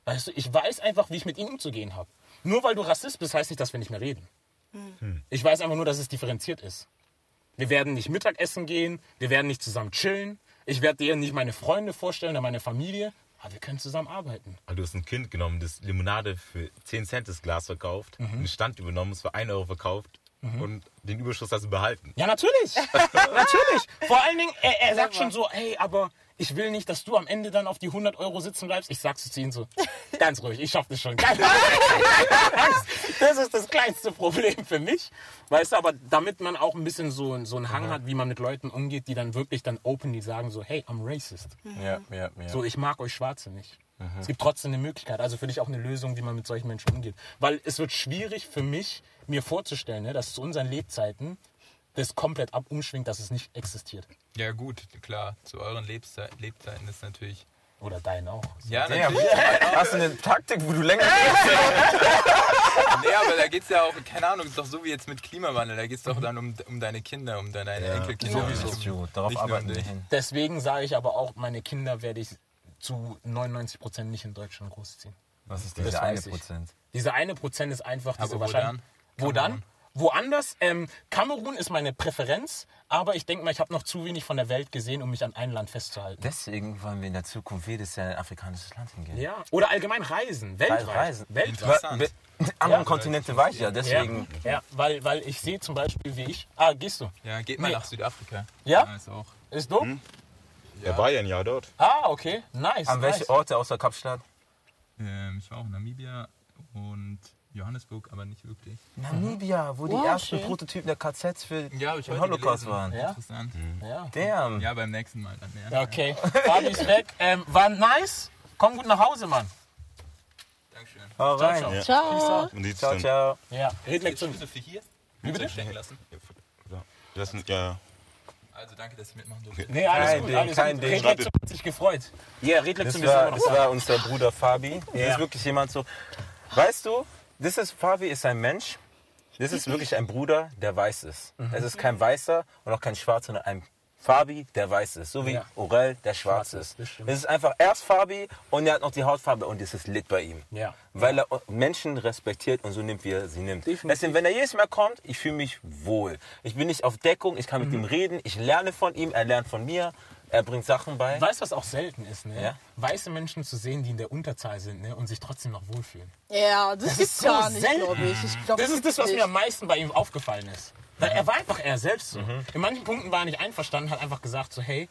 Weißt du, ich weiß einfach, wie ich mit ihnen umzugehen habe. Nur weil du Rassist bist, heißt nicht, dass wir nicht mehr reden. Ich weiß einfach nur, dass es differenziert ist. Wir werden nicht Mittagessen gehen, wir werden nicht zusammen chillen. Ich werde dir nicht meine Freunde vorstellen oder meine Familie, aber wir können zusammen arbeiten. Also du hast ein Kind genommen, das Limonade für 10 Cent das Glas verkauft, Mhm. einen Stand übernommen, es für 1 Euro verkauft und den Überschuss hast du behalten. Ja, natürlich. natürlich. Vor allen Dingen, er, er sagt schon so, hey, aber ich will nicht, dass du am Ende dann auf die 100 Euro sitzen bleibst. Ich sag's zu ihm so, ganz ruhig, ich schaff das schon. Das ist das kleinste Problem für mich. Weißt du, aber damit man auch ein bisschen so, so einen Hang hat, wie man mit Leuten umgeht, die dann wirklich dann openly sagen so, hey, I'm racist. Ja, ja, ja. So, ich mag euch Schwarze nicht. Es gibt trotzdem eine Möglichkeit, also für dich auch eine Lösung, wie man mit solchen Menschen umgeht. Weil es wird schwierig für mich, mir vorzustellen, ne, dass zu unseren Lebzeiten das komplett ab umschwingt, dass es nicht existiert. Ja gut, klar, zu euren Lebzei Lebzeiten ist natürlich... Oder deinen auch. Ja, Ja, natürlich. hast du eine Taktik, wo du länger Nee, aber da geht es ja auch, keine Ahnung, ist doch so wie jetzt mit Klimawandel, da geht es doch dann um, um deine Kinder, um deine Enkelkinder. Sowieso. Nicht um- Darauf arbeiten wir hin. Deswegen sage ich aber auch, meine Kinder werde ich zu 99 Prozent nicht in Deutschland großziehen. Was ist Das dieser eine weiß ich. Prozent? Diese eine Prozent ist einfach diese Aber wo Wahrscheinlichkeit. dann? Wo dann? Woanders? Ähm, Kamerun ist meine Präferenz, aber ich denke mal, ich habe noch zu wenig von der Welt gesehen, um mich an ein Land festzuhalten. Deswegen wollen wir in der Zukunft jedes Jahr in ein afrikanisches Land hingehen. Ja. Oder allgemein reisen, weltweit. Reisen. Weltweit. Interessant. Be- Andere Ja. Kontinente war ich ja, deswegen. Ja, ja weil, weil ich sehe zum Beispiel, wie ich. Ah, gehst du? Ja, geht mal Nee. nach Südafrika. Ja? ist auch. Ist du? Er war ja ein Jahr dort. Ah, okay. Nice. An nice. welche Orte außer Kapstadt? Ähm, ich war auch in Namibia und Johannesburg, aber nicht wirklich. Namibia, wo die Wow, ersten schön. Prototypen der KZs für Ja, den Holocaust gelesen. waren. Ja? Interessant. Ja. Damn. Ja, beim nächsten Mal dann. Ja. Ja, Okay. Fabi ist weg. Ähm, war nice. Komm gut nach Hause, Mann. Dankeschön. Hau rein. ciao. Ja. Ciao. Ciao, dann, ciao. Ja. Redlektion. Für hier? Wie bitte? Stecken lassen. Ja. Das sind ja. Also danke, dass ich mitmachen durfte. Nee, alles Kein gut. Ding, alles kein gut. Ding. Redlektion hat sich gefreut. Ja, Redlektion Das ist immer war, noch das da. war unser Bruder Fabi. Das Ja. ist wirklich jemand so. Weißt du, das ist, Fabi ist ein Mensch. Das ist wirklich ein Bruder, der weiß ist. Mhm. Es ist kein Weißer und auch kein Schwarzer, sondern ein Fabi, der weiß ist. So wie Ja. Orel, der schwarz Schwarz ist, ist. Es ist einfach erst Fabi und er hat noch die Hautfarbe und es ist lit bei ihm. Ja. Weil er Menschen respektiert und so nimmt, wie er sie nimmt. Definitiv. Deswegen, wenn er jedes Mal kommt, ich fühle mich wohl. Ich bin nicht auf Deckung, ich kann mit Mhm. ihm reden, ich lerne von ihm, er lernt von mir, er bringt Sachen bei. Weißt du, was auch selten ist, ne? Ja. Weiße Menschen zu sehen, die in der Unterzahl sind ne? und sich trotzdem noch wohlfühlen. Ja, das, ist gibt's so gar nicht, selten. glaube ich. ich glaub, Das ist das, was mir am meisten bei ihm aufgefallen ist. Weil er war einfach er selbst so. In manchen Punkten war er nicht einverstanden, hat einfach gesagt so, hey,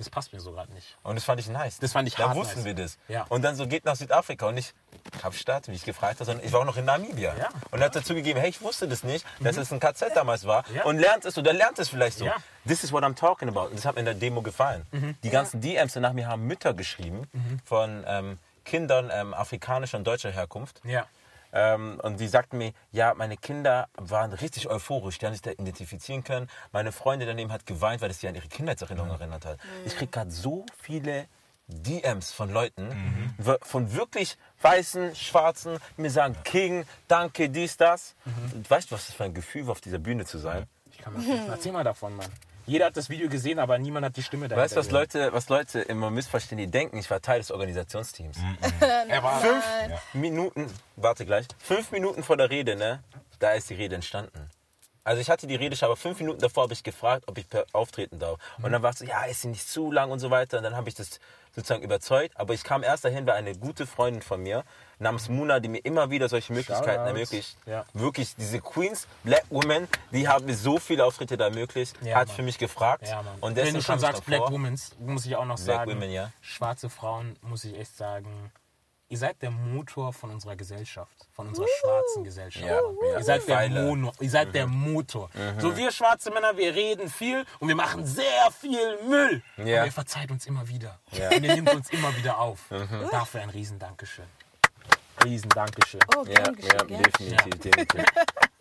das passt mir so gerade nicht. Und das fand ich nice. Das fand ich Da hart wussten nice. wir das. Ja. Und dann so geht nach Südafrika und nicht Kapstadt, wie ich gefragt habe, sondern ich war auch noch in Namibia. Ja. Und er hat dazu gegeben, hey, ich wusste das nicht, dass es ein KZ damals war. Ja. Und lernt es oder lernt es vielleicht so. Ja. This is what I'm talking about. Und das hat mir in der Demo gefallen. Die ganzen DMs nach mir haben Mütter geschrieben von ähm, Kindern ähm, afrikanischer und deutscher Herkunft. Ja. Ähm, und die sagten mir, ja, meine Kinder waren richtig euphorisch, die haben sich da identifizieren können. Meine Freundin daneben hat geweint, weil es sie an ihre Kindheitserinnerungen erinnert hat. Ich kriege gerade so viele DMs von Leuten, w- von wirklich weißen, schwarzen, die mir sagen, King, danke, dies, das. Und weißt du, was das für ein Gefühl war, auf dieser Bühne zu sein? Ich kann mal Erzähl mal davon, Mann. Jeder hat das Video gesehen, aber niemand hat die Stimme dahinter. Weißt du, was. Leute, was Leute immer missverstehen? Die denken, ich war Teil des Organisationsteams. Er war Fünf Minuten, warte gleich, fünf Minuten vor der Rede, ne? Da ist die Rede entstanden. Also ich hatte die Rede schon, aber fünf Minuten davor habe ich gefragt, ob ich per- auftreten darf. Und dann war es so, ja, ist sie nicht zu lang und so weiter. Und dann habe ich das sozusagen überzeugt. Aber ich kam erst dahin, weil eine gute Freundin von mir namens Muna, die mir immer wieder solche Möglichkeiten ermöglicht. Ja. Wirklich, diese Queens, Black Women, die haben mir so viele Auftritte da ermöglicht, Ja, hat Mann. für mich gefragt. Ja. Und Wenn du schon sagst ich Black davor. Women, muss ich auch noch Black sagen, Women, ja. schwarze Frauen, muss ich echt sagen, ihr seid der Motor von unserer Gesellschaft, von unserer schwarzen Gesellschaft. Ja, ja. Ihr seid der. Mono, ihr seid der Motor. So wir schwarze Männer, wir reden viel und wir machen sehr viel Müll. Ja. Und ihr verzeiht uns immer wieder. Ja. Und ihr nehmt uns immer wieder auf. Dafür ein riesen Dankeschön. Riesen Dankeschön. Oh, Ja, gern ja, definitiv, definitiv.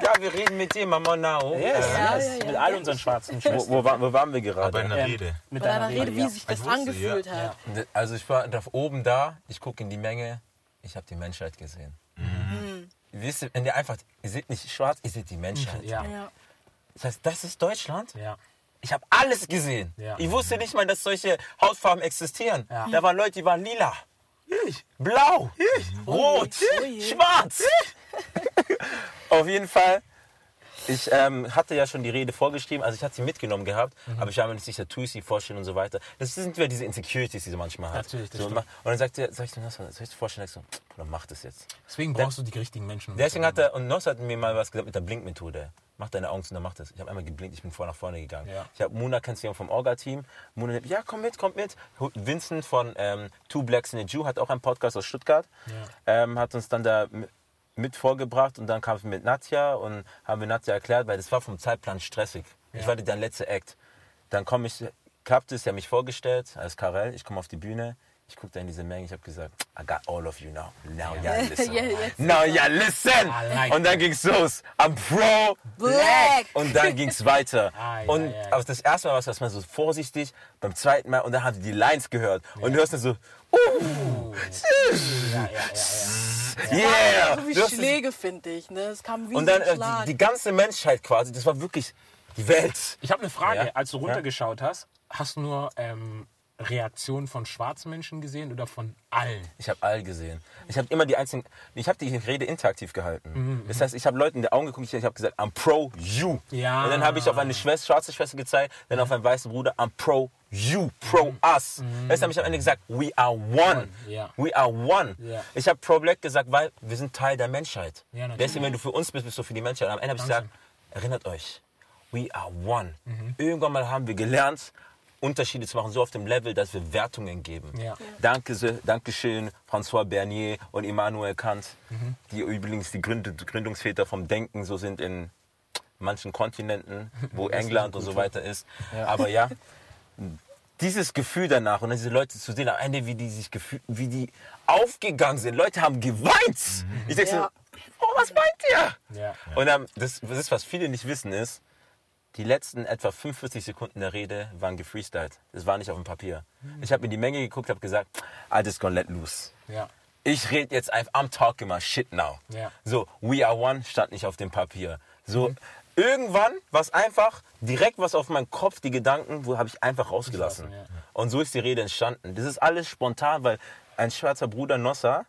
Ja, wir reden mit dir, Mama Nao. Yes, Ja, yes. ja, ja. Mit all unseren schwarzen Wo, Schwestern. wo, war- wo waren wir gerade? Bei einer Ähm, Rede. Mit Bei deiner Rede, wie sich das Ich wusste, angefühlt ja. hat. Also ich war da oben da, ich gucke in die Menge, ich habe die Menschheit gesehen. Mhm. Wisst ihr, wenn ihr einfach, ihr seht nicht schwarz, ihr seht die Menschheit. Ja. Ja. Das heißt, das ist Deutschland. Ja. Ich habe alles gesehen. Ja. Ich wusste nicht mal, dass solche Hautfarben existieren. Ja. Da waren Leute, die waren lila, blau, rot, Oh je. schwarz. Auf jeden Fall. Ich ähm, hatte ja schon die Rede vorgeschrieben, also ich hatte sie mitgenommen gehabt, Mhm. aber ich war mir nicht sicher, tue ich sie vorstellen und so weiter. Das sind wieder diese Insecurities, die sie manchmal hat. Natürlich, das so, stimmt. und dann sagt er, sag ich, Nossa, soll ich dir vorstellen? Ich so, Bruder, mach das jetzt. Deswegen brauchst du die richtigen Menschen. um Deswegen hat er, und Noss hat mir mal was gesagt mit der Blinkmethode. Mach deine Augen zu, dann mach das. Ich habe einmal geblinkt, ich bin vor nach vorne gegangen. Ja. Ich habe Muna, kennst du vom Orga-Team? Muna, ja, komm mit, komm mit. Vincent von ähm, Two Blacks in a Jew hat auch einen Podcast aus Stuttgart. Ähm, hat uns dann da mit vorgebracht und dann kam ich mit Nadja und haben wir Nadja erklärt, weil das war vom Zeitplan stressig. Ich war der letzte Act. Dann komme ich, klappt es, sie haben mich vorgestellt als Karel, ich komme auf die Bühne, ich gucke da in diese Menge, ich habe gesagt, I got all of you now. Now yeah, listen. Ja, jetzt Now yeah, listen. Like und dann ging's los. I'm pro Black. und dann ging's weiter. Ah, ja, und ja. aber das erste Mal war es erstmal so vorsichtig, beim zweiten Mal und dann haben die die Lines gehört und du hörst dann so, uh, Ja, ja, ja, ja. yeah. So wie Schläge, finde ich. Ne? Es kam wie und dann äh, die, die ganze Menschheit quasi, das war wirklich die Welt. Ich habe eine Frage. Ja. Als du runtergeschaut hast, hast du nur ähm, Reaktionen von schwarzen Menschen gesehen oder von allen? Ich habe all gesehen. Ich habe immer die einzigen. Ich habe die Rede interaktiv gehalten. Mhm, Das heißt, ich habe Leuten in die Augen geguckt. Ich habe gesagt, I'm pro you. Ja. Und dann habe ich auf eine Schwester, schwarze Schwester gezeigt, dann auf einen weißen Bruder, I'm pro you, pro us. Das habe ich am Ende gesagt, we are one. Mhm. Ja. We are one. Ja. Ich habe pro black gesagt, weil wir sind Teil der Menschheit. Ja. Deswegen, wenn du für uns bist, bist du für die Menschheit. Und am Ende habe ich gesagt, erinnert euch, we are one. Mhm. Irgendwann mal haben wir gelernt, Unterschiede zu machen, so auf dem Level, dass wir Wertungen geben. Ja. Danke, se- Dankeschön, François Bernier und Immanuel Kant, Mhm. die übrigens die Gründ Gründungsväter vom Denken so sind in manchen Kontinenten, wo England und so weiter ist. Aber ja, dieses Gefühl danach und diese Leute zu sehen, am Ende, wie die sich gefühlt, wie die aufgegangen sind. Leute haben geweint. Ich denke Ja. so, oh, was meint ihr? Ja. Und dann, das, das ist, was viele nicht wissen, ist, die letzten etwa 45 Sekunden der Rede waren gefreestylt. Das war nicht auf dem Papier. Ich habe in die Menge geguckt, habe gesagt, I just gonna let loose. Ja. Ich rede jetzt einfach, I'm talking my shit now. Ja. So, we are one stand nicht auf dem Papier. So, irgendwann war es einfach direkt was auf meinem Kopf, die Gedanken, wo habe ich einfach rausgelassen. Rausgelassen, Und so ist die Rede entstanden. Das ist alles spontan, weil ein schwarzer Bruder Nossa,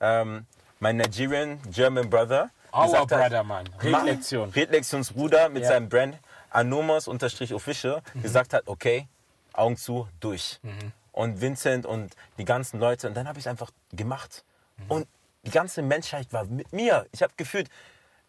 ähm, mein Nigerian German Brother, Our gesagt brother, Mann. Redlektion. Redlektionsbruder mit Ja. seinem Brand Anomos-Official gesagt hat, okay, Augen zu, durch. Und Vincent und die ganzen Leute. Und dann habe ich es einfach gemacht. Und die ganze Menschheit war mit mir. Ich habe gefühlt,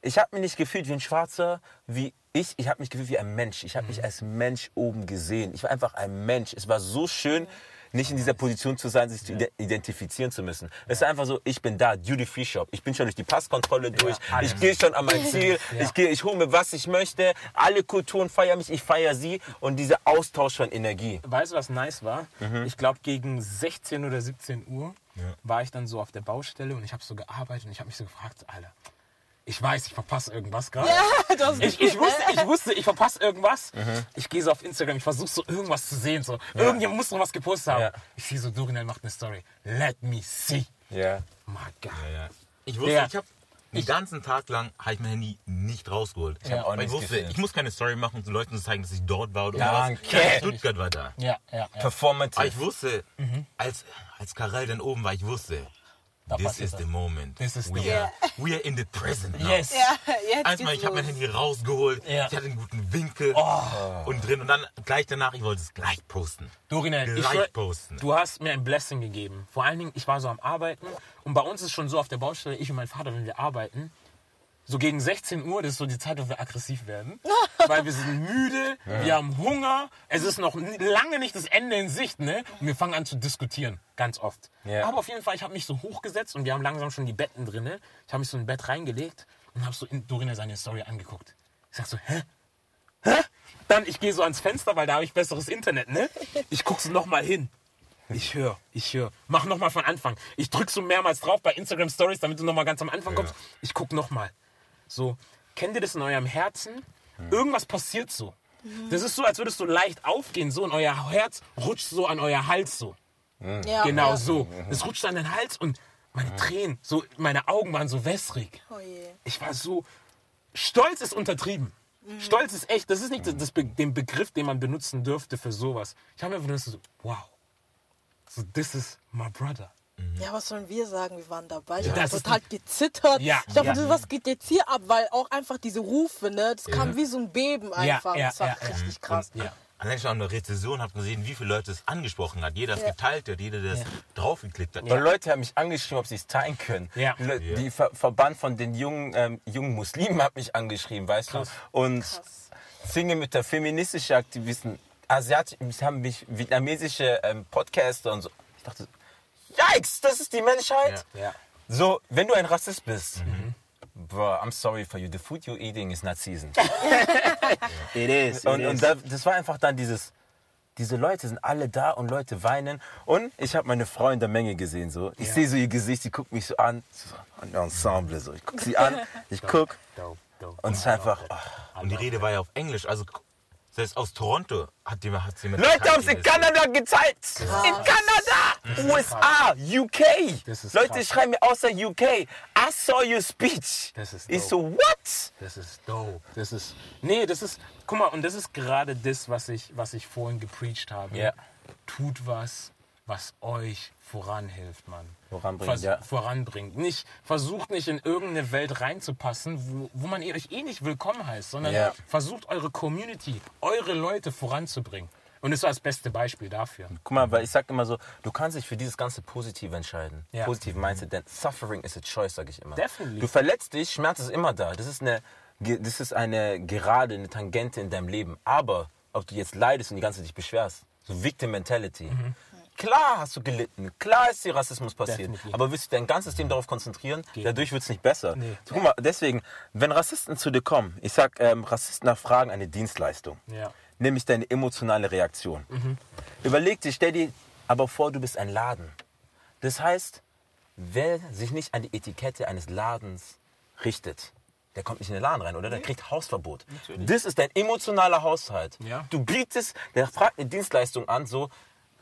ich habe mich nicht gefühlt wie ein Schwarzer, wie ich. Ich habe mich gefühlt wie ein Mensch. Ich habe mich als Mensch oben gesehen. Ich war einfach ein Mensch. Es war so schön, nicht in dieser Position zu sein, sich zu ide- identifizieren zu müssen. Es ist einfach so, ich bin da, Duty Free Shop. Ich bin schon durch die Passkontrolle durch. alles. ich gehe schon an mein Ziel. Ich gehe, ich hole mir, was ich möchte. Alle Kulturen feiern mich, ich feiere sie. Und dieser Austausch von Energie. Weißt du, was nice war? Mhm. Ich glaube, gegen 16 oder 17 Uhr war ich dann so auf der Baustelle und ich habe so gearbeitet und ich habe mich so gefragt, Alter, ich weiß, ich verpasse irgendwas gerade. du hast Ich, ich, wusste, ich wusste, ich verpasse irgendwas. Ich gehe so auf Instagram, ich versuche so irgendwas zu sehen. So. Irgendjemand muss noch was gepostet haben. Ja. Ich sehe so, Dorinel macht eine Story. Let me see. Ja. My God. Ja, ja. Ich wusste, Ja. ich habe den ganzen Tag lang habe ich mein Handy nicht rausgeholt. Ich, auch Weil ich wusste, gefilmt. ich muss keine Story machen, um den Leuten zu zeigen, dass ich dort war oder Danke. was. Stuttgart war da. Ja, ja, ja. Performative. Aber ich wusste, als, als Karel dann oben war, ich wusste, this is the moment. This is we, the- are, we are in the present now. Yes. Ja, geht's ich habe mein. Handy rausgeholt, Ja. ich hatte einen guten Winkel Oh. und drin und dann gleich danach, ich wollte es gleich posten. Dorinel, ich Gleich schwör, posten. du hast mir ein Blessing gegeben. Vor allen Dingen, ich war so am Arbeiten und bei uns ist schon so auf der Baustelle, ich und mein Vater, wenn wir arbeiten, So gegen 16 Uhr, das ist so die Zeit, wo wir aggressiv werden. weil wir sind müde, wir haben Hunger, es ist noch lange nicht das Ende in Sicht, ne? Und wir fangen an zu diskutieren, ganz oft. Ja. Aber auf jeden Fall, ich habe mich so hochgesetzt und wir haben langsam schon die Betten drin. Ne? Ich habe mich so in ein Bett reingelegt und habe so in Dorina seine Story angeguckt. Ich sag so, hä? Hä? Dann, ich gehe so ans Fenster, weil da habe ich besseres Internet, ne? Ich gucke so nochmal hin. Ich höre, ich höre. Mach nochmal von Anfang. Ich drück so mehrmals drauf bei Instagram Stories, damit du nochmal ganz am Anfang kommst. Ich guck nochmal. So, kennt ihr das in eurem Herzen? Irgendwas passiert so. Das ist so, als würdest du leicht aufgehen, so und euer Herz rutscht so an euer Hals so. Ja, Genau ja. so. Es rutscht an den Hals und meine Tränen, so meine Augen waren so wässrig. Oh je. Ich war so. Stolz ist untertrieben. Stolz ist echt. Das ist nicht das, das, Be- den Begriff, den man benutzen dürfte für sowas. Ich habe mir einfach so, wow. So, this is my brother. Ja, was sollen wir sagen? Wir waren dabei. Ich Ja. habe Das ist total gezittert. Ja, Ich dachte, ja. was geht jetzt hier ab? Weil auch einfach diese Rufe, ne? Das kam wie so ein Beben einfach. ja, das war ja, ja. richtig krass. Ja. Allein schon an der Rezession hat man gesehen, wie viele Leute es angesprochen hat. Jeder es Ja. geteilt hat, jeder das draufgeklickt hat. Leute haben mich angeschrieben, ob sie es teilen können. Ja. Le- Die Ver Verband von den jungen, ähm, jungen Muslimen hat mich angeschrieben, weißt Krass. du? Und Krass. Single mit der feministischen Aktivisten, Asiatisch, haben mich vietnamesische ähm, Podcaster und so. Ich dachte, yikes, das ist die Menschheit? Ja. So, wenn du ein Rassist bist, bro, I'm sorry for you, the food you're eating is not seasoned. It is. Und, und da, das war einfach dann dieses, diese Leute sind alle da und Leute weinen. Und ich habe meine Frau in der Menge gesehen. So. Ich sehe so ihr Gesicht, sie guckt mich so an. So, ein Ensemble. So. Ich gucke sie an, ich gucke. Und es ist einfach. Oh. Und die Rede war ja auf Englisch. Also selbst aus Toronto hat jemand hat jemand Leute haben es in Kanada gezeigt. In Kanada, USA, UK. Leute krass. schreiben mir außer UK. I saw your speech. Das ist ich dope. so, what? Das ist dope. Das ist. Nee, das ist. Guck mal, und das ist gerade das, was ich, was ich vorhin gepreacht habe. Ja. Tut was, was euch voranhilft, Mann. Voranbringt, Vers ja. Voranbringt. Nicht, versucht nicht in irgendeine Welt reinzupassen, wo, wo man euch eh nicht willkommen heißt, sondern Ja. versucht eure Community, eure Leute voranzubringen. Und das war das beste Beispiel dafür. Guck mal, weil ich sag immer so, du kannst dich für dieses ganze Positive entscheiden. Ja. Positive Mindset, denn Suffering is a choice, sag ich immer. Definitely. Du verletzt dich, Schmerz ist immer da. Das ist eine, das ist eine Gerade, eine Tangente in deinem Leben. Aber ob du jetzt leidest und die ganze Zeit dich beschwerst, so Victim Mentality. Mhm. Klar hast du gelitten, klar ist dir Rassismus passiert, Definitiv. aber willst du dein ganzes System darauf konzentrieren? Dadurch wird es nicht besser. Nee. So, guck mal, deswegen, wenn Rassisten zu dir kommen, ich sag, ähm, Rassisten erfragen eine Dienstleistung Ja. nämlich deine emotionale Reaktion. Überleg dir, stell dir aber vor, du bist ein Laden. Das heißt, wer sich nicht an die Etikette eines Ladens richtet, der kommt nicht in den Laden rein, oder? Der kriegt Hausverbot. Das ist dein emotionaler Haushalt. Ja. Du bietest, der fragt eine Dienstleistung an, so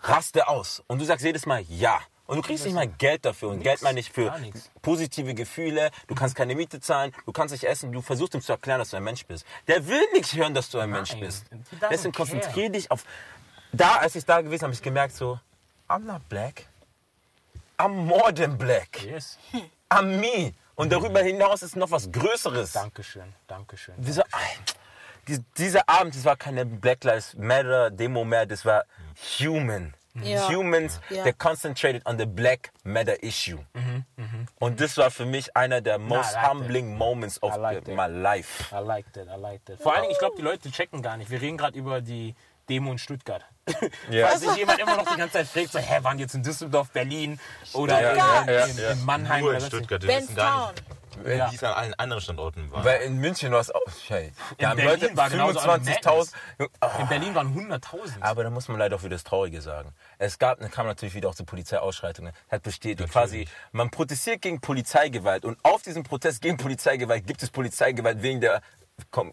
raste aus. Und du sagst jedes Mal ja. Und du kriegst nicht mal Geld dafür. Und Geld meine ich für nix. positive Gefühle. Du kannst keine Miete zahlen, du kannst nicht essen. Du versuchst ihm zu erklären, dass du ein Mensch bist. Der will nicht hören, dass du ein Mensch Nein. bist. He doesn't Deswegen konzentriere dich auf. Da, als ich da gewesen habe, habe ich gemerkt, so, I'm not black. I'm more than black. Yes. I'm me. Und darüber hinaus ist noch was Größeres. Dankeschön. Dankeschön. Wieso? Die- Dieser Abend, das war keine Black Lives Matter Demo mehr, das war human. Ja. Humans, Ja. they concentrated on the Black Matter issue. Und das war für mich einer der most I like humbling moments of like my life. I like that, I like that. Vor allen Dingen, ich glaube, die Leute checken gar nicht. Wir reden gerade über die Demo in Stuttgart. Ja. Falls sich jemand immer noch die ganze Zeit fragt, so, hä, waren die jetzt in Düsseldorf, Berlin oder Stuttgart. in, Ja, in, ja. in Mannheim Nur oder in Stuttgart. Wir wissen gar Benstown. Nicht, wie es an allen anderen Standorten war. Weil in München war es auch. Hey, haben Berlin Leute war genauso eine 25.000. In Berlin waren 100.000. Aber da muss man leider auch wieder das Traurige sagen. Es gab, dann kam natürlich wieder auch zu Polizeiausschreitungen. Hat bestätigt quasi, man protestiert gegen Polizeigewalt und auf diesem Protest gegen Polizeigewalt gibt es Polizeigewalt wegen der,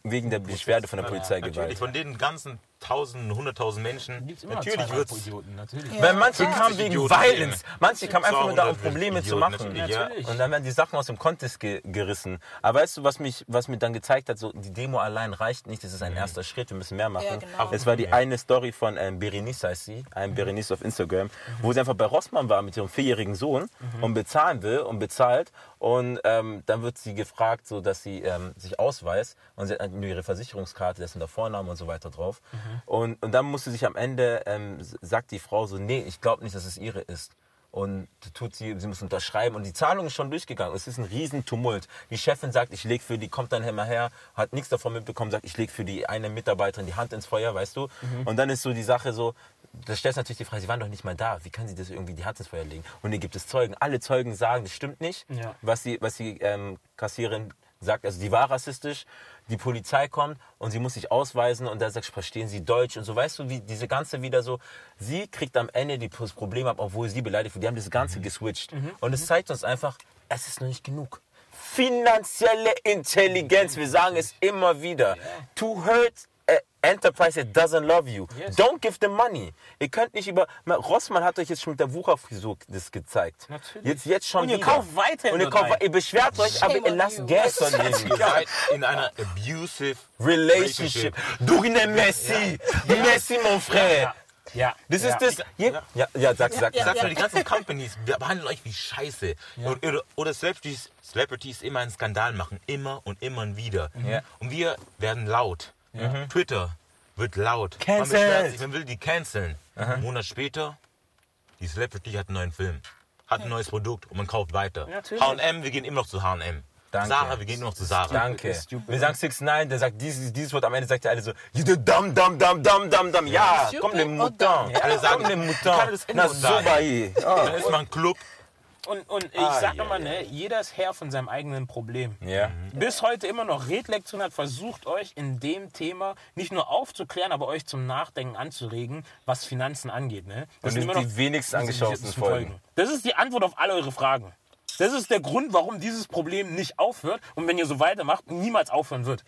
wegen der Beschwerde von der Polizeigewalt. Natürlich, von den ganzen tausenden, hunderttausend Menschen, Gibt's immer natürlich wird Idioten, natürlich. Weil manche 50 kamen wegen Idioten Violence, manche kamen einfach nur da, um 200 Probleme zu Idioten, machen. natürlich, ja. Natürlich. Und dann werden die Sachen aus dem Kontext ge gerissen. Aber weißt du, was, mich, was mir dann gezeigt hat, so, die Demo allein reicht nicht, das ist ein erster Schritt, wir müssen mehr machen. Ja, genau. Es war die eine Story von ähm, Berenice, heißt sie, ein Berenice auf Instagram, wo sie einfach bei Rossmann war mit ihrem vierjährigen Sohn und bezahlen will und bezahlt. Und ähm, dann wird sie gefragt, so, dass sie ähm, sich ausweist und sie hat nur ihre Versicherungskarte, da sind der Vorname und so weiter drauf. Und, und dann musste sich am Ende, ähm, sagt die Frau so, nee, ich glaube nicht, dass es ihre ist. und tut sie, sie muss unterschreiben und die Zahlung ist schon durchgegangen. Es ist ein Riesentumult. Die Chefin sagt, ich leg für die, kommt dann immer her, hat nichts davon mitbekommen, sagt, ich leg für die eine Mitarbeiterin die Hand ins Feuer, weißt du? Und dann ist so die Sache so, da stellst du natürlich die Frage, sie waren doch nicht mal da, wie kann sie das irgendwie die Hand ins Feuer legen? Und dann gibt es Zeugen. Alle Zeugen sagen, das stimmt nicht, Ja. was die, was die ähm, Kassierin sagt. Also die war rassistisch. Die Polizei kommt und sie muss sich ausweisen und da sagt, verstehen Sie Deutsch und so. Weißt du, wie diese ganze wieder so, sie kriegt am Ende die, das Problem ab, obwohl sie beleidigt wird. Die haben das Ganze geswitcht. Und es zeigt uns einfach, es ist noch nicht genug. Finanzielle Intelligenz, wir sagen es immer wieder. To hurt enterprise that doesn't love you. Don't give them money. Ihr könnt nicht über. Rossmann hat euch jetzt schon mit der Wucherfrisur das gezeigt. Natürlich. Jetzt, jetzt schon Und ihr wieder. kauft weiterhin Und ihr, kauft, ihr beschwert euch, aber ihr lasst you. Gas von seid in einer abusive Relationship. Du ne Messi. Messi, mon frère. Ja. Das ja. ist das. Ja, ja, ja sag, sag, Ich sag. mal, die ganzen Companies wir behandeln euch wie Scheiße. Und, oder oder Celebrities, Celebrities immer einen Skandal machen. Immer und immer und wieder. Ja. Und wir werden laut. Twitter wird laut. Man Cancelled. beschwert sich, man will die canceln. Einen Monat später, die Celebrity hat einen neuen Film. Hat ein neues Produkt und man kauft weiter. H&M, wir gehen immer noch zu H&M. Danke. Sarah, wir gehen immer noch zu Sarah. Danke. Wir sagen 6 9 der sagt dieses, dieses Wort am Ende sagt er alle so, you the dumb, dumb, dumb, dumb, dumb, dumb. Ja, komm, le mouton. dumb? Alle sagen, komm, le mouton. das Na, so bei Dann ist man ein Club. Und, und ich Ah, sag ja, immer, ne, jeder ist Herr von seinem eigenen Problem. Ja. Bis heute immer noch Redlektion hat versucht, euch in dem Thema nicht nur aufzuklären, aber euch zum Nachdenken anzuregen, was Finanzen angeht. Ne? Das sind sind immer die noch wenigst diese angeschauten vierten Folgen. Das ist die Antwort auf alle eure Fragen. Das ist der Grund, warum dieses Problem nicht aufhört und wenn ihr so weitermacht, niemals aufhören wird.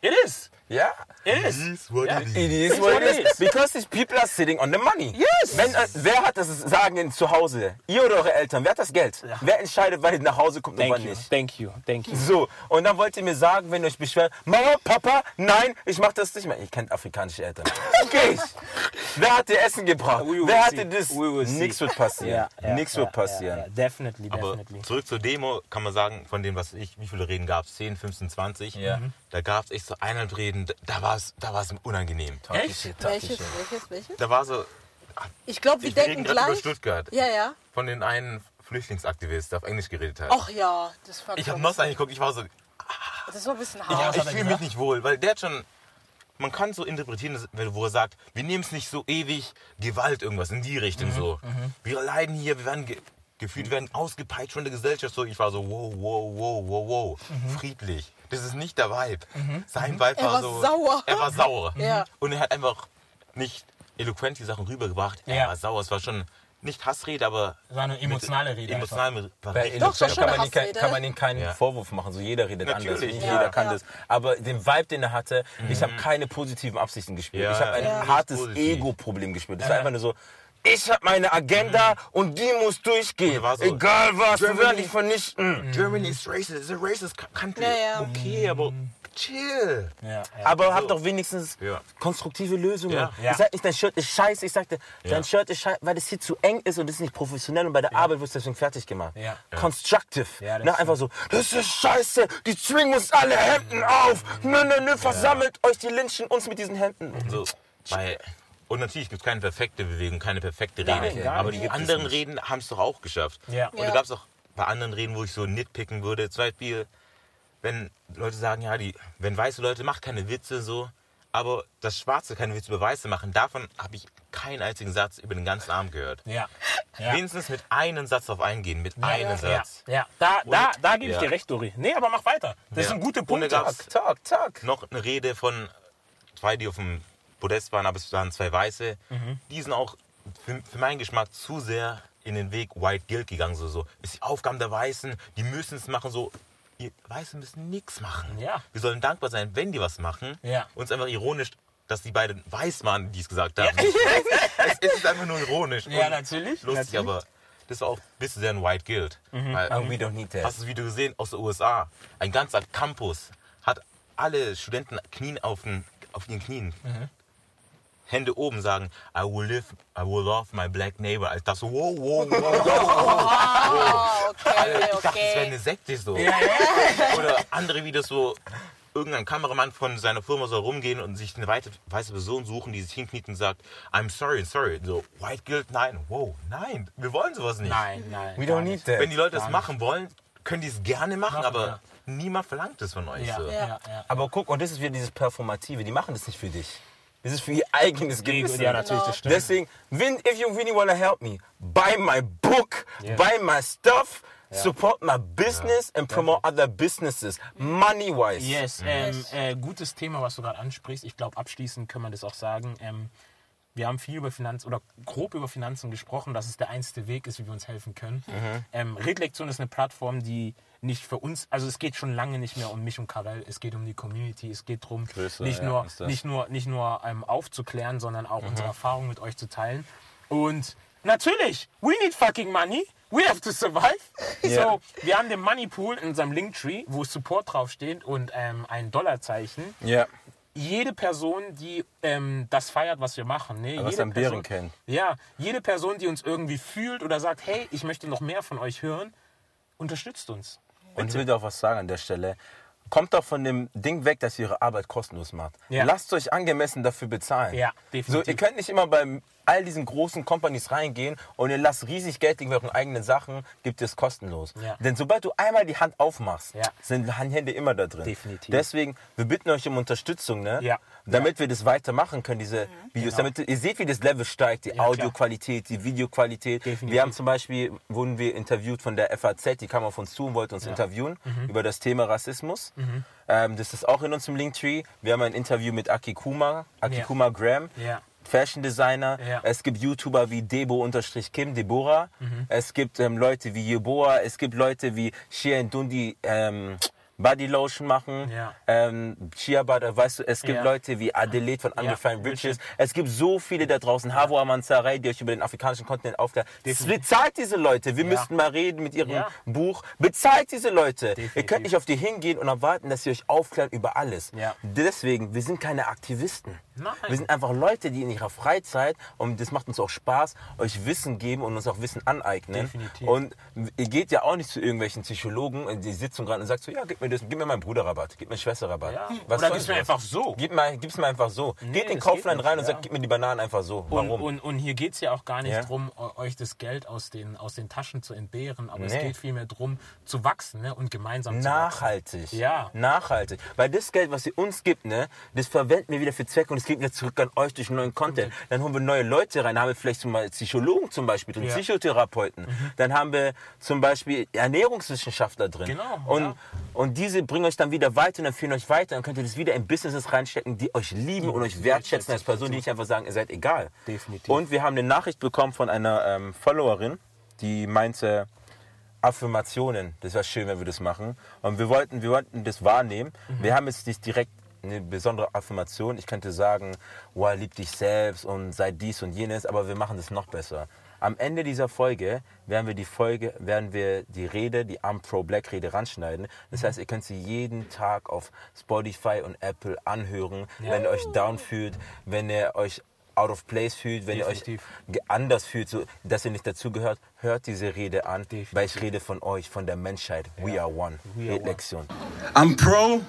It is. Ja. It is. Is what Ja. it is. It is what it it is. Because these people are sitting on the money. Yes. Wenn, äh, wer hat das Sagen in, zu Hause? Ihr oder eure Eltern? Wer hat das Geld? Wer entscheidet, wann ihr nach Hause kommt und Thank wann you, nicht? thank you, thank you. So, und dann wollt ihr mir sagen, wenn ihr euch beschwert, Mama, Papa, nein, ich mach das nicht mehr. Ihr kennt afrikanische Eltern. Okay. Wer hat dir Essen gebracht? Wer hat dir das? We. Nichts wird passieren. Nichts wird passieren. Ja, ja, definitely, Aber definitely. zurück zur Demo kann man sagen, von dem, was ich, wie viele Reden gab es? 10, 15, 20? Ja. Mhm. Da gab es echt so eineinhalb Reden, da war es da war's unangenehm. Echt? Welches, welches, welches? Da war so, Ich glaube, wir ich denken gerade über gleich. Stuttgart, Ja, ja. von den einen Flüchtlingsaktivist, der auf Englisch geredet hat. Ach ja, das fand ich habe war Moss angeguckt, ich war so, Das war ein bisschen ich, hart. ich fühle mich nicht wohl, weil der hat schon, man kann so interpretieren, wo er sagt, wir nehmen es nicht so ewig, Gewalt irgendwas in die Richtung so. Wir leiden hier, wir werden gefühlt, werden ausgepeitscht von der Gesellschaft so. Ich war so, wow, wow, wow, wow, wow, friedlich. Das ist nicht der Vibe. Sein Vibe Er war, war so, sauer. Er war sauer. Ja. Und er hat einfach nicht eloquent die Sachen rübergebracht. Er Ja. war sauer. Es war schon nicht Hassrede, aber Es war eine emotionale Rede emotional war Bei richtig Doch, schon kann, eine man kein- kann man ihm keinen Ja. Vorwurf machen. So jeder redet anders. Natürlich, Nicht ja. jeder kann Ja. das. Aber den Vibe, den er hatte, ich habe keine positiven Absichten gespürt. Ja, ich habe ein ja. hartes. Ego-Problem gespürt. Das war einfach nur so. Ich habe meine Agenda und die muss durchgehen. so, Egal was, wir Germany- werden dich vernichten. Germany is racist, it's a racist country. Ja, ja. Okay, aber chill. Ja, ja. Aber hab doch wenigstens Ja. konstruktive Lösungen. Ja. Ich sag nicht, dein Shirt ist scheiße. Ich sagte, Ja. dein Shirt ist scheiße, weil das hier zu eng ist und das ist nicht professionell und bei der Arbeit wird es deswegen fertig gemacht. Ja. Constructive. Ja, Na, einfach so, das ist scheiße, die zwingen uns alle Hemden auf. Nö, nö, nö, versammelt euch, die lynchen uns mit diesen Hemden. So, weil, und natürlich gibt es keine perfekte Bewegung, keine perfekte Nein, Rede. gar aber die anderen. Reden haben es doch auch geschafft. Ja. Und Ja. da gab es auch bei anderen Reden, wo ich so nitpicken würde. Zum Beispiel, wenn Leute sagen, ja, die, wenn weiße Leute, macht keine Witze so. Aber dass Schwarze keine Witze über Weiße machen, davon habe ich keinen einzigen Satz über den ganzen Abend gehört. ja. ja. Wenigstens mit einem Satz drauf eingehen, mit einem ja, Satz. ja. Da, da, da gebe ich Ja. dir recht, Dori. Nee, aber mach weiter. Das Ja. sind gute Und Punkte. da gab's- Talk, talk. noch eine Rede von zwei, die auf dem Podest waren, aber es waren zwei Weiße. Mhm. Die sind auch für, für meinen Geschmack zu sehr in den Weg White Guilt gegangen. So, so. ist die Aufgabe der Weißen, die müssen es machen. So, ihr Weiße müssen nichts machen. Ja. Wir sollen dankbar sein, wenn die was machen. Ja. Und es ist einfach ironisch, dass die beiden weiß waren, die es gesagt haben. es, es ist einfach nur ironisch. Ja, natürlich, Lustig, natürlich. aber das ist auch ein bisschen sehr ein White Guilt. Weil, And we don't need that. Hast du das Video gesehen aus den USA? Ein ganzer Campus hat alle Studenten knien auf, den, auf ihren Knien. Hände oben sagen, I will live, I will love my black neighbor. Ich dachte so, wow, wow, wow, wow. Ah, okay, Ich dachte, das wäre eine Sekte so. Oder andere Videos so, irgendein Kameramann von seiner Firma soll rumgehen und sich eine weite, weiße Person suchen, die sich hinkniet und sagt, I'm sorry, sorry. So, White Guilt, nein, wow, nein, wir wollen sowas nicht. Nein, nein. We don't need that. Wenn die Leute das machen wollen, können die es gerne machen, aber ja. niemand verlangt es von euch. Ja, so. ja. Aber guck, und das ist wieder dieses Performative. Die machen das nicht für dich. Das ist für ihr eigenes Gewissen. Ja, natürlich, das stimmt. Deswegen, wenn, if you really want to help me, buy my book, Yeah. buy my stuff, support my business and promote other businesses, money wise. Yes, ähm, äh, gutes Thema, was du gerade ansprichst. Ich glaube, abschließend kann man das auch sagen. Ähm, wir haben viel über Finanz oder grob über Finanzen gesprochen, dass es der einzige Weg ist, wie wir uns helfen können. Mhm. Ähm, Redlektion ist eine Plattform, die nicht für uns, also es geht schon lange nicht mehr um mich und Karel, es geht um die Community, es geht darum, nicht, ja, nur, nicht nur, nicht nur ähm, aufzuklären, sondern auch Mhm. unsere Erfahrungen mit euch zu teilen. Und natürlich, we need fucking money. We have to survive. Ja. So, wir haben den Money Pool in unserem Linktree, wo Support draufsteht und ähm, ein Dollarzeichen. Ja. Jede Person, die ähm, das feiert, was wir machen, ne? was jede am Bären kennt. Ja, jede Person, die uns irgendwie fühlt oder sagt, hey, ich möchte noch mehr von euch hören, unterstützt uns. Und ich will dir auch was sagen an der Stelle. Kommt doch von dem Ding weg, dass ihr ihre Arbeit kostenlos macht. Ja. Lasst euch angemessen dafür bezahlen. Ja, So, definitiv. ihr könnt nicht immer bei all diesen großen Companies reingehen und ihr lasst riesig Geld in euren eigenen Sachen, gibt es kostenlos. Ja. Denn sobald du einmal die Hand aufmachst, Ja. sind Hände immer da drin. Definitiv. Deswegen, wir bitten euch um Unterstützung, ne? Ja. damit wir das weitermachen können, diese Videos. Genau. Damit ihr seht, wie das Level steigt, die. Audioqualität, die Videoqualität. Definitiv. Wir haben zum Beispiel, wurden wir interviewt von der FAZ, die kam auf uns zu und wollte uns interviewen Mhm. über das Thema Rassismus. Ähm, das ist auch in unserem Linktree. Wir haben ein Interview mit Akikuma, Akikuma Graham. Fashion Designer. Ja. Es gibt YouTuber wie Debo-Kim, Deborah. Mhm. Es gibt ähm, Leute wie Yeboah. Es gibt Leute wie Shea Dundi ähm, Body Lotion machen. Ja. Ähm, Butter, weißt du, es gibt Ja. Leute wie Adelaide von Unrefined Ja, Riches. Es gibt so viele da draußen. Havo Amansaray, die euch über den afrikanischen Kontinent aufklärt. Bezahlt diese Leute. Wir Ja. müssten mal reden mit ihrem Ja. Buch. Bezahlt diese Leute. Ihr Definitiv. könnt nicht auf die hingehen und erwarten, dass sie euch aufklären über alles. Ja. Deswegen, wir sind keine Aktivisten. Nein. Wir sind einfach Leute, die in ihrer Freizeit, und das macht uns auch Spaß, euch Wissen geben und uns auch Wissen aneignen. Definitiv. Und ihr geht ja auch nicht zu irgendwelchen Psychologen in die Sitzung gerade und sagt so, ja, gib mir das, gib mir meinen Bruderrabatt, gib mir Schwesterrabatt. Ja. Was Oder gib's mir einfach so. Gib mal, gib's mir einfach so. geht in den Kaufland rein nicht, und sagt, ja. gib mir die Bananen einfach so. Und, Warum? und, und hier geht es ja auch gar nicht Ja. darum, euch das Geld aus den, aus den Taschen zu entbehren, aber es Nee. geht vielmehr darum, zu wachsen ne? und gemeinsam zu wachsen. Nachhaltig. Ja. Nachhaltig. Weil das Geld, was ihr uns gibt, ne, das verwenden wir wieder für Zwecke und es geht wieder zurück an euch durch neuen Content. Dann holen wir neue Leute rein, haben wir vielleicht zum Beispiel Psychologen zum Beispiel drin, Ja. Mhm. Psychotherapeuten. Dann haben wir zum Beispiel Ernährungswissenschaftler drin. Genau, Und, ja. und diese bringen euch dann wieder weiter und empfehlen euch weiter. Dann könnt ihr das wieder in Businesses reinstecken, die euch lieben und euch wertschätzen als Person, die nicht einfach sagen, ihr seid egal. Definitiv. Und wir haben eine Nachricht bekommen von einer ähm, Followerin, die meinte, Affirmationen. Das wäre schön, wenn wir das machen. Und wir wollten, wir wollten das wahrnehmen. Wir haben jetzt nicht direkt eine besondere Affirmation. Ich könnte sagen, wow, lieb dich selbst und sei dies und jenes, aber wir machen das noch besser. Am Ende dieser Folge werden wir die Folge, werden wir die Rede, die Am Pro Black Rede ranschneiden. Das heißt, ihr könnt sie jeden Tag auf Spotify und Apple anhören, wenn ihr euch down fühlt, wenn ihr euch out of place fühlt, wenn Definitiv. ihr euch anders fühlt, so, dass ihr nicht dazugehört, hört diese Rede an, Definitiv. weil ich rede von euch, von der Menschheit. We are one. We are. Lektion. I'm pro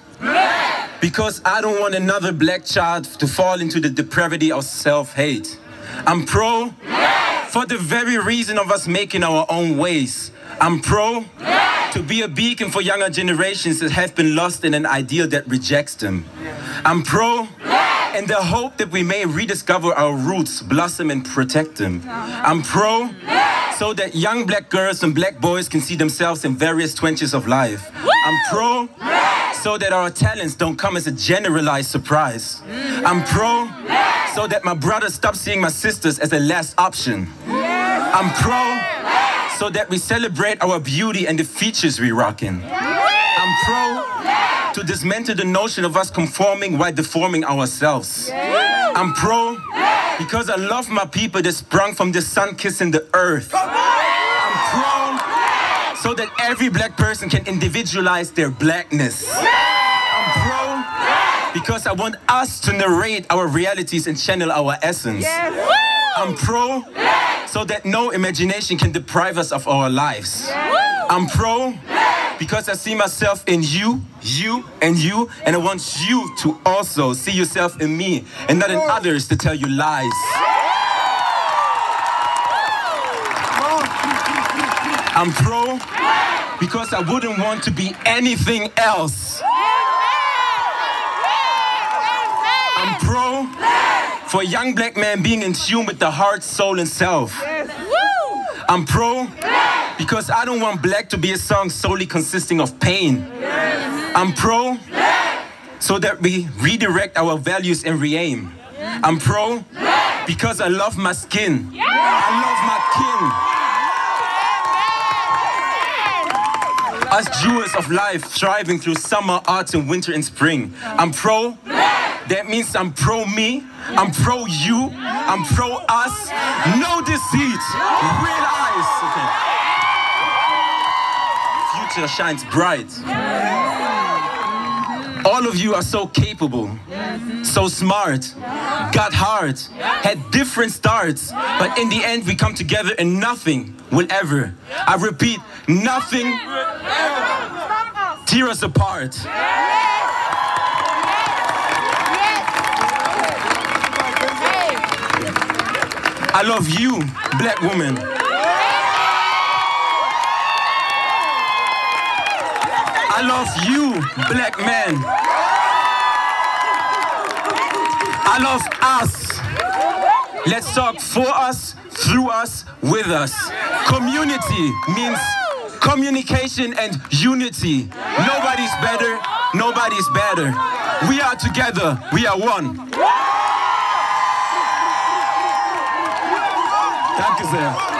because I don't want another black child to fall into the depravity of self hate. I'm pro for the very reason of us making our own ways. I'm pro to be a beacon for younger generations that have been lost in an ideal that rejects them. I'm pro in the hope that we may rediscover our roots, blossom, and protect them. I'm pro so that young black girls and black boys can see themselves in various twenties of life. I'm pro so that our talents don't come as a generalized surprise. I'm pro so that my brothers stop seeing my sisters as a last option. I'm pro so that we celebrate our beauty and the features we rockin'. I'm pro to dismantle the notion of us conforming while deforming ourselves. I'm pro because I love my people that sprung from the sun kissing the earth. I'm pro so that every black person can individualize their blackness. I'm pro because I want us to narrate our realities and channel our essence. I'm pro so that no imagination can deprive us of our lives. I'm pro Because I see myself in you, you, and you, and I want you to also see yourself in me and not in others to tell you lies. I'm pro because I wouldn't want to be anything else. I'm pro for a young black man being in tune with the heart, soul, and self. I'm pro because I don't want black to be a song solely consisting of pain. I'm pro so that we redirect our values and re-aim. I'm pro because I love my skin. I love my kin. Us jewels of life thriving through summer, autumn, winter, and spring. I'm pro. That means I'm pro me. I'm pro you. I'm pro us. No deceit. Real eyes. Okay. Future shines bright. All of you are so capable, so smart, got heart, had different starts, but in the end we come together and nothing will ever, I repeat, nothing tear us apart. I love you, black woman. I love you, black man. I love us. Let's talk for us, through us, with us. Community means communication and unity. Nobody's better, nobody's better. We are together, we are one. Danke sehr.